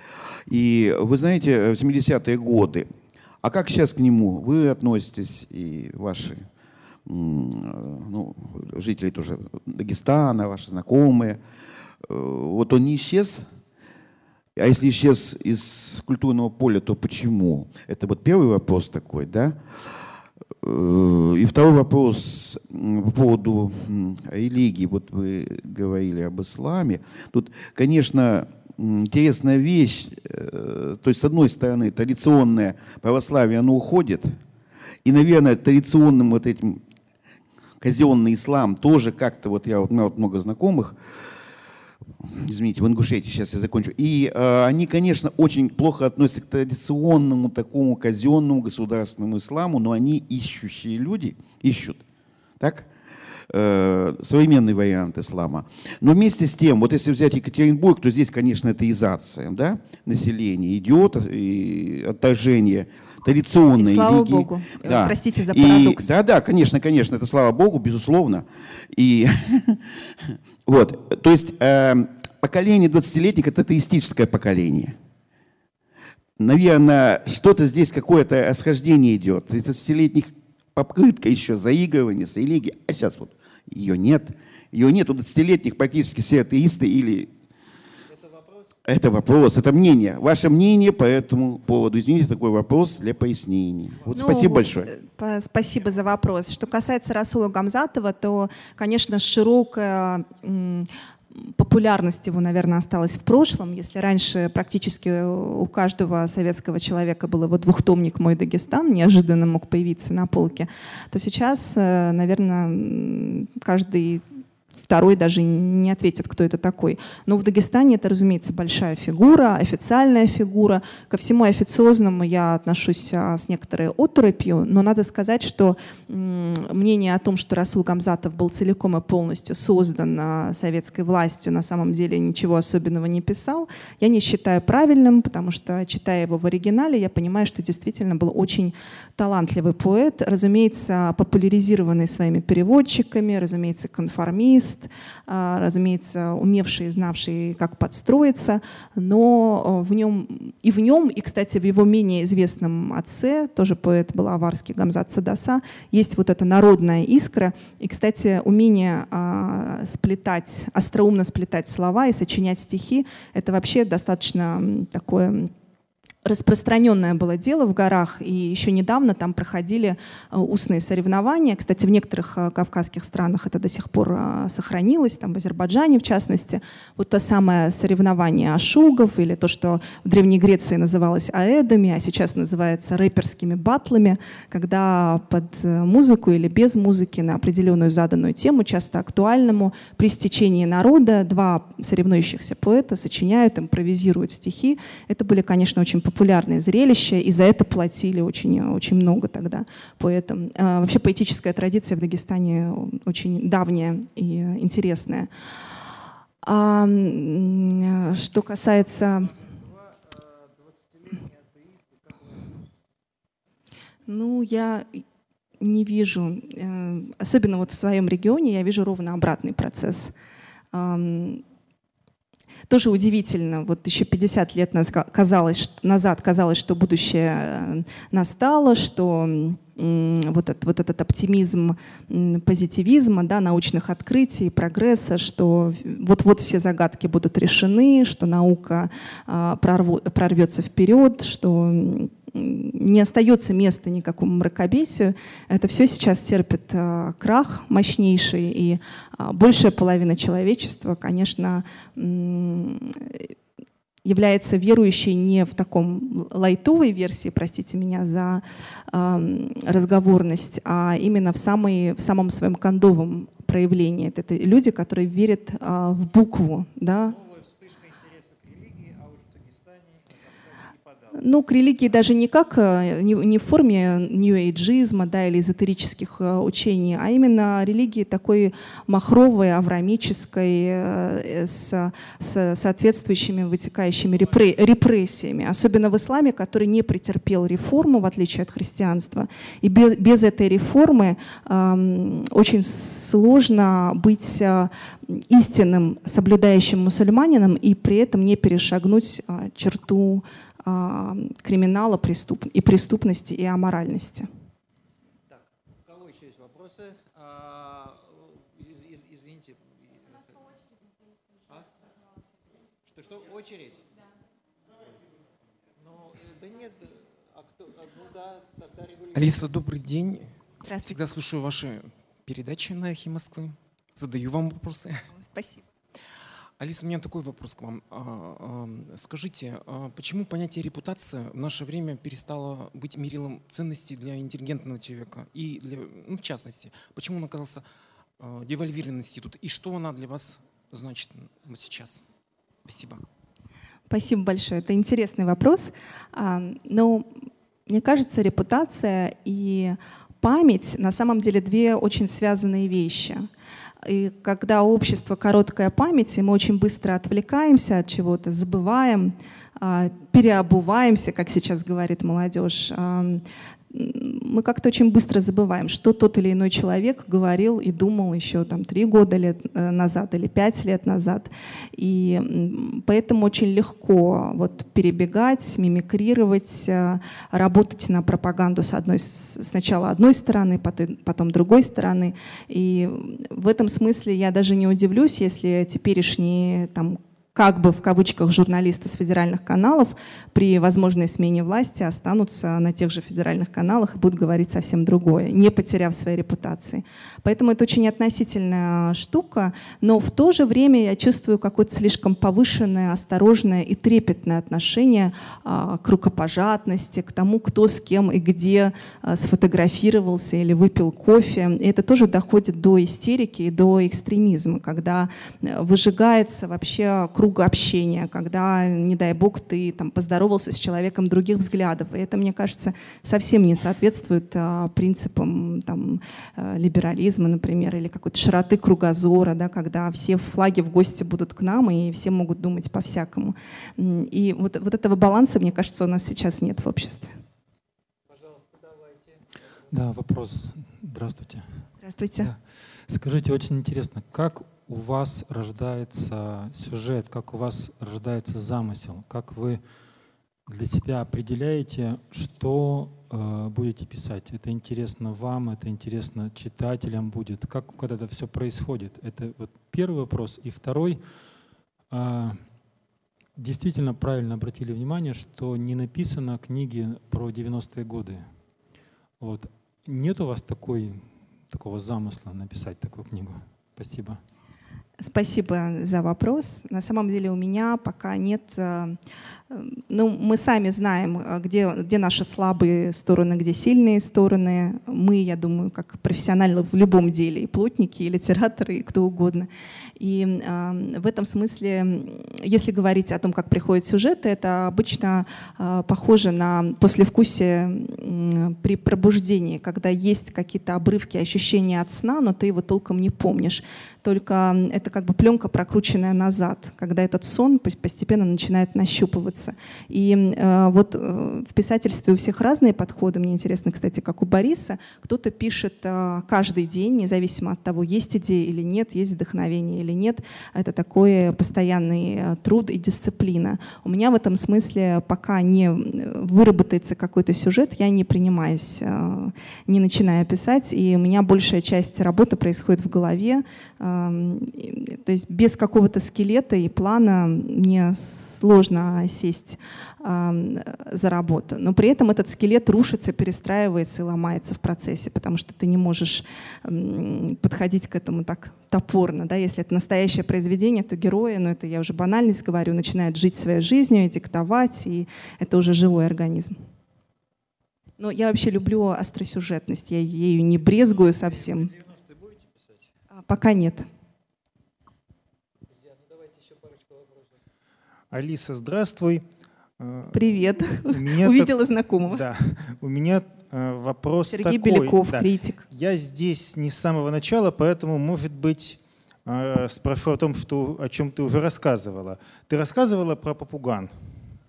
И вы знаете, в 70-е годы, а как сейчас к нему вы относитесь и ваши ну, жителей тоже Дагестана, ваши знакомые. Э, вот он не исчез, а если исчез из культурного поля, то почему? Это вот первый вопрос такой, да? Э, и второй вопрос по поводу религии. Вот вы говорили об исламе. Тут, конечно, интересная вещь. Э, то есть, с одной стороны, традиционное православие, оно уходит. И, наверное, традиционным вот этим казенный ислам тоже как-то, вот я, у меня вот много знакомых, извините, в Ингушетии, сейчас я закончу. И э, они, конечно, очень плохо относятся к традиционному такому казенному государственному исламу, но они ищущие люди, ищут, так? Э, современный вариант ислама. Но вместе с тем, вот если взять Екатеринбург, то здесь, конечно, это изация, да, население идет, и отторжение традиционной и слава религии. Богу. Да. Простите за парадокс. И, да, да, конечно, конечно, это слава Богу, безусловно. И вот, то есть э, поколение 20-летних это атеистическое поколение. Наверное, что-то здесь, какое-то расхождение идет. 30-летних попытка еще заигрывания с религией, а сейчас вот ее нет. Ее нет у 20-летних практически все атеисты или это вопрос, это мнение. Ваше мнение по этому поводу. Извините, такой вопрос для пояснения. Вот ну, спасибо большое. По спасибо за вопрос. Что касается Расула Гамзатова, то, конечно, широкая популярность его, наверное, осталась в прошлом. Если раньше практически у каждого советского человека был его двухтомник «Мой Дагестан», неожиданно мог появиться на полке, то сейчас, э, наверное, каждый второй даже не ответит, кто это такой. Но в Дагестане это, разумеется, большая фигура, официальная фигура. Ко всему официозному я отношусь а, с некоторой оторопью, но надо сказать, что мнение о том, что Расул Гамзатов был целиком и полностью создан а, советской властью, на самом деле ничего особенного не писал, я не считаю правильным, потому что, читая его в оригинале, я понимаю, что действительно был очень талантливый поэт, разумеется, популяризированный своими переводчиками, разумеется, конформист, а, разумеется, умевший, знавший, как подстроиться, но э, в нем, и в нем, и, кстати, в его менее известном отце, тоже поэт был аварский Гамзат Садаса, есть вот эта народная искра, и, кстати, умение а, сплетать, остроумно сплетать слова и сочинять стихи, это вообще достаточно такое распространенное было дело в горах, и еще недавно там проходили э, устные соревнования. Кстати, в некоторых э, кавказских странах это до сих пор э, сохранилось, там в Азербайджане в частности. Вот то самое соревнование ашугов, или то, что в Древней Греции называлось аэдами, а сейчас называется рэперскими батлами, когда под музыку или без музыки на определенную заданную тему, часто актуальному, при стечении народа два соревнующихся поэта сочиняют, импровизируют стихи. Это были, конечно, очень популярные популярное зрелище, и за это платили очень, очень много тогда поэтам. А, вообще поэтическая традиция в Дагестане очень давняя и интересная. А, что касается... Ну, я не вижу, э, особенно вот в своем регионе, я вижу ровно обратный процесс тоже удивительно. Вот еще 50 лет назад казалось, что будущее э, настало, что вот этот, вот этот оптимизм позитивизма, да, научных открытий, прогресса, что вот-вот все загадки будут решены, что наука а, прорвется вперед, что не остается места никакому мракобесию. Это все сейчас терпит э, крах мощнейший, и э, большая половина человечества, конечно, является верующей не в таком лайтовой версии, простите меня за э, разговорность, а именно в, самой, в самом своем кондовом проявлении. Это, это люди, которые верят э, в букву, да, Ну, к религии даже не как, э, не, не в форме нью-эйджизма да, или эзотерических э, учений, а именно религии такой махровой, аврамической, э, с, с соответствующими вытекающими репрессиями. Особенно в исламе, который не претерпел реформу, в отличие от христианства. И без, без этой реформы э, очень сложно быть истинным соблюдающим мусульманином и при этом не перешагнуть черту криминала преступ... и преступности, и аморальности. Так, у кого еще есть вопросы? А, А, из- из- извините. А? Что, что, очередь? Ну, э, да нет, а кто, а, ну да, тогда регулируем. Алиса, добрый день. Здравствуйте. Всегда слушаю ваши передачи на «Эхе Москвы». Задаю вам вопросы. Спасибо. Алиса, у меня такой вопрос к вам. А, Скажите, а почему понятие репутация в наше время перестало быть мерилом ценностей для интеллигентного человека? И, для, ну, в частности, почему он оказался а, девальвированный институт? И что она для вас значит вот сейчас? Спасибо. Спасибо большое. Это интересный вопрос. Но мне кажется, репутация и память на самом деле две очень связанные вещи. И когда у общества короткая память, и мы очень быстро отвлекаемся от чего-то, забываем, а, переобуваемся, как сейчас говорит молодежь, мы как-то очень быстро забываем, что тот или иной человек говорил и думал еще там три года лет э, назад или пять лет назад. И поэтому очень легко вот перебегать, мимикрировать, э, работать на пропаганду с одной, сначала одной стороны, потом другой стороны. И в этом смысле я даже не удивлюсь, если теперешние там как бы в кавычках журналисты с федеральных каналов при возможной смене власти останутся на тех же федеральных каналах и будут говорить совсем другое, не потеряв своей репутации. Поэтому это очень относительная штука, но в то же время я чувствую какое-то слишком повышенное, осторожное и трепетное отношение а, к рукопожатности, к тому, кто с кем и где а, сфотографировался или выпил кофе. И это тоже доходит до истерики и до экстремизма, когда э, выжигается вообще круг общения, когда, не дай бог, ты там поздоровался с человеком других взглядов. И это, мне кажется, совсем не соответствует а, принципам там, э, либерализма, например, или какой-то широты кругозора, да, когда все флаги в гости будут к нам, и все могут думать по-всякому. И вот, вот этого баланса, мне кажется, у нас сейчас нет в обществе. Да, вопрос. Здравствуйте. Здравствуйте. Да. Скажите, очень интересно, как у вас рождается сюжет, как у вас рождается замысел, как вы для себя определяете, что э, будете писать? Это интересно вам, это интересно читателям будет. Как когда это все происходит? Это вот первый вопрос. И второй. э, действительно правильно обратили внимание, что не написано книги про 90-е годы. Вот. Нет у вас такой, такого замысла написать такую книгу? Спасибо. Спасибо за вопрос. На самом деле у меня пока нет... э, э, Ну, мы сами знаем, э, где, где наши слабые стороны, где сильные стороны. Мы, я думаю, как профессионалы в любом деле, и плотники, и литераторы, и кто угодно. И э, в этом смысле, если говорить о том, как приходят сюжеты, это обычно э, похоже на послевкусие м, при пробуждении, когда есть какие-то обрывки, ощущения от сна, но ты его толком не помнишь. Только это как бы пленка, прокрученная назад, когда этот сон по- постепенно начинает нащупываться. И э, вот э, в писательстве у всех разные подходы. Мне интересно, кстати, как у Бориса. Кто-то пишет э, каждый день, независимо от того, есть идея или нет, есть вдохновение или нет. Это такой постоянный э, труд и дисциплина. У меня в этом смысле пока не э, выработается какой-то сюжет, я не принимаюсь, э, не начинаю писать, и у меня большая часть работы происходит в голове. И- То есть без какого-то скелета и плана мне сложно сесть эм, за работу. Но при этом этот скелет рушится, перестраивается и ломается в процессе, потому что ты не можешь м, подходить к этому так топорно. Да? Если это настоящее произведение, то герои, но это я уже банальность говорю, начинают жить своей жизнью, диктовать, и это уже живой организм. Но я вообще люблю остросюжетность, я ею не брезгую совсем. А, Пока нет. Алиса, здравствуй. Э, Привет. Увидела так- знакомого. Да. У меня э, вопрос Сергей такой. Беляков, да. критик. Я здесь не с самого начала, поэтому, может быть, э, спрошу о том, что, о чем ты уже рассказывала. Ты рассказывала про попуган.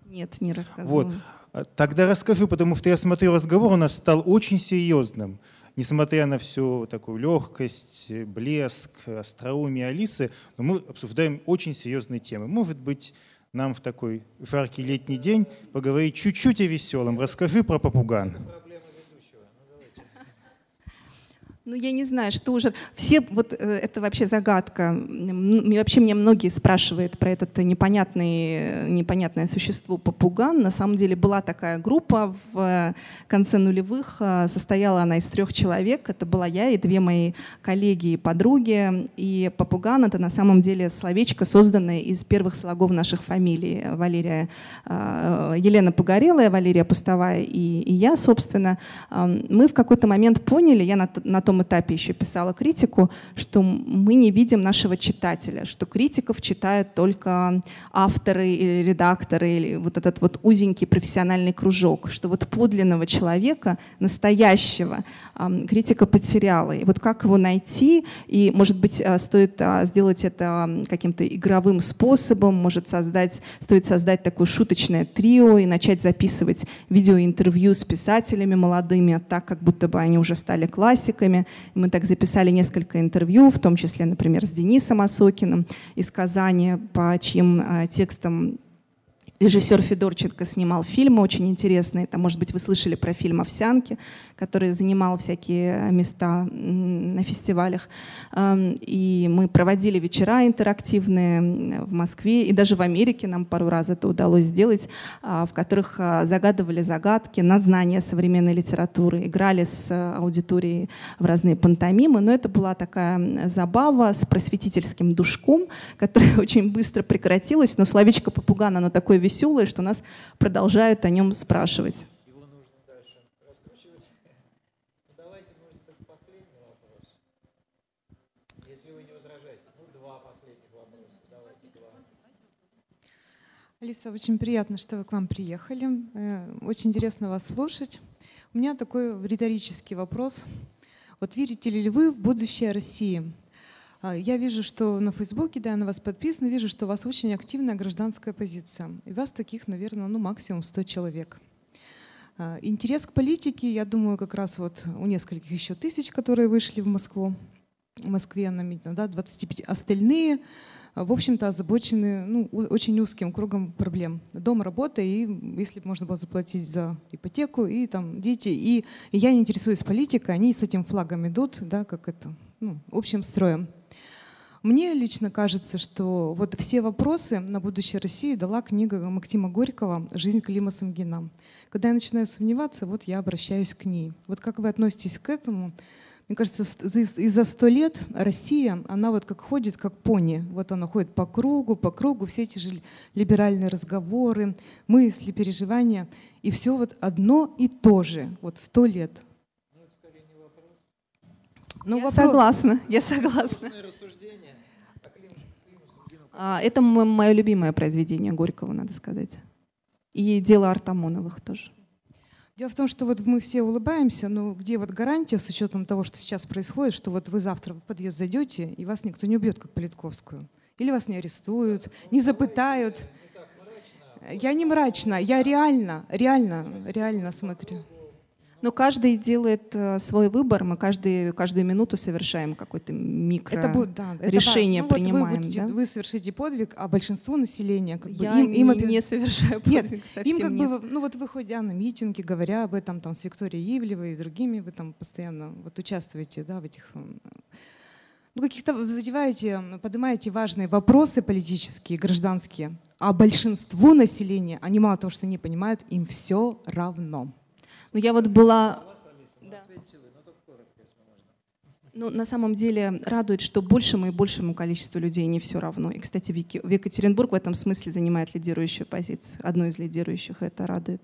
Нет, не рассказывала. Вот. Тогда расскажи, потому что я смотрю, разговор у нас стал очень серьезным. Несмотря на всю такую легкость, блеск, остроумие Алисы, но мы обсуждаем очень серьезные темы. Может быть, нам в такой жаркий летний день поговорить чуть-чуть о веселом. Расскажи про попуган. Ну, я не знаю, что уже... Все, вот э, это вообще загадка. Вообще мне многие спрашивают про этот непонятный, непонятное существо попуган. На самом деле была такая группа в конце нулевых. Э, состояла она из трех человек. Это была я и две мои коллеги и подруги. И попуган — это на самом деле словечко, созданное из первых слогов наших фамилий. Валерия, э, Елена Погорелая, Валерия Пустовая и, и я, собственно. Мы в какой-то момент поняли, я на, на том этапе еще писала критику, что мы не видим нашего читателя, что критиков читают только авторы или редакторы, или вот этот вот узенький профессиональный кружок, что вот подлинного человека, настоящего, критика потеряла. И вот как его найти, и, может быть, а, стоит а, сделать это каким-то игровым способом, может создать, стоит создать такое шуточное трио и начать записывать видеоинтервью с писателями молодыми, так как будто бы они уже стали классиками, мы так записали несколько интервью, в том числе, например, с Денисом Осокиным из Казани, по чьим э, текстам Режиссер Федорченко снимал фильмы очень интересные. Там, может быть, вы слышали про фильм «Овсянки», который занимал всякие места на фестивалях. И мы проводили вечера интерактивные в Москве и даже в Америке нам пару раз это удалось сделать, а, в которых а, загадывали загадки на знания современной литературы, играли с аудиторией в разные пантомимы. Но это была такая забава с просветительским душком, которая очень быстро прекратилась. Но словечко попугана, оно такое веселое, что нас продолжают о нем спрашивать. Алиса, очень приятно, что вы к вам приехали. Э, очень интересно вас слушать. У меня такой риторический вопрос. Вот верите ли вы в будущее России? А, я вижу, что на Фейсбуке, да, на вас подписана, вижу, что у вас очень активная гражданская позиция. И вас таких, наверное, ну максимум 100 человек. А, интерес к политике, я думаю, как раз вот у нескольких еще тысяч, которые вышли в Москву, в Москве на да, 25. Остальные а, в общем-то, озабочены ну, очень узким кругом проблем. Дом, работа, и если бы можно было заплатить за ипотеку, и там дети. И, и я не интересуюсь политикой, они с этим флагом идут, да, как это, ну, общим строем. Мне лично кажется, что вот все вопросы на будущее России дала книга Максима Горького «Жизнь Клима Самгина». Когда я начинаю сомневаться, вот я обращаюсь к ней. Вот как вы относитесь к этому? Мне кажется, и за сто лет Россия, она вот как ходит, как пони. Вот она ходит по кругу, по кругу, все эти же либеральные разговоры, мысли, переживания. И все вот одно и то же, вот сто лет. Ну, я вопрос... согласна, я согласна. А, это мое любимое произведение Горького, надо сказать. И дело Артамоновых тоже. Дело в том, что вот мы все улыбаемся, но где вот гарантия с учетом того, что сейчас происходит, что вот вы завтра в подъезд зайдете, и вас никто не убьет, как Политковскую? Или вас не арестуют, не запытают? Я не мрачно, я реально, реально, реально смотрю. Но каждый делает э, свой выбор, мы каждый, каждую минуту совершаем какое-то микро это будет, да, это решение ну, принимаем. Вот вы, будете, да? вы совершите подвиг, а большинство населения как Я бы, им, им не, не совершаю подвиг, нет, совсем им как нет. бы, ну вот выходя на митинги, говоря об этом там с Викторией Ивлевой и другими, вы там постоянно вот участвуете, да, в этих ну, каких-то задеваете, поднимаете важные вопросы политические, гражданские, а большинству населения, они мало того, что не понимают, им все равно. Но я вот была... Ну, на самом деле радует, что большему и большему количеству людей не все равно. И, кстати, в Екатеринбург в этом смысле занимает лидирующую позицию. Одну из лидирующих это радует.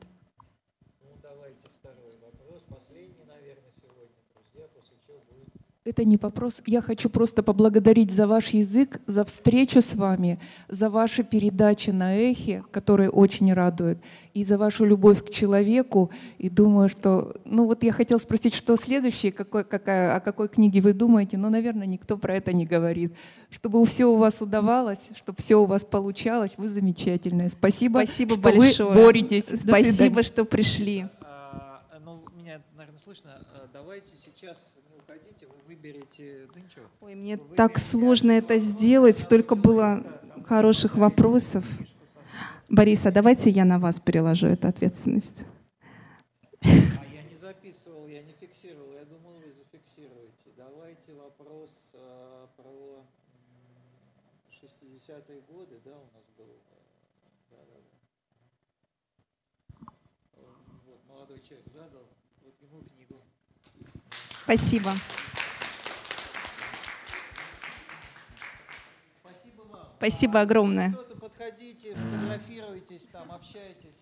Это не вопрос. Я хочу просто поблагодарить за ваш язык, за встречу с вами, за ваши передачи на эхе, которые очень радуют, и за вашу любовь к человеку. И думаю, что... Ну вот я хотела спросить, что следующее, какой, какая, о какой книге вы думаете, но, наверное, никто про это не говорит. Чтобы все у вас удавалось, чтобы все у вас получалось, вы замечательные. Спасибо, Спасибо что большое. вы боретесь. Спасибо, что пришли. А, ну, меня, наверное, слышно. А, давайте сейчас хотите, вы выберете... Да ничего. Ой, мне вы так сложно это сделать, столько было хороших вопросов. Бориса, давайте я на вас переложу эту ответственность. А я не записывал, я не фиксировал. Я думал, вы зафиксируете. Давайте вопрос э, про м, 60-е годы, да, у нас был. э, Да, да, да. Э, Вот, молодой человек задал, вот ему книгу. Спасибо. Спасибо вам. Спасибо огромное. Подходите, фотографируйтесь, там, общайтесь.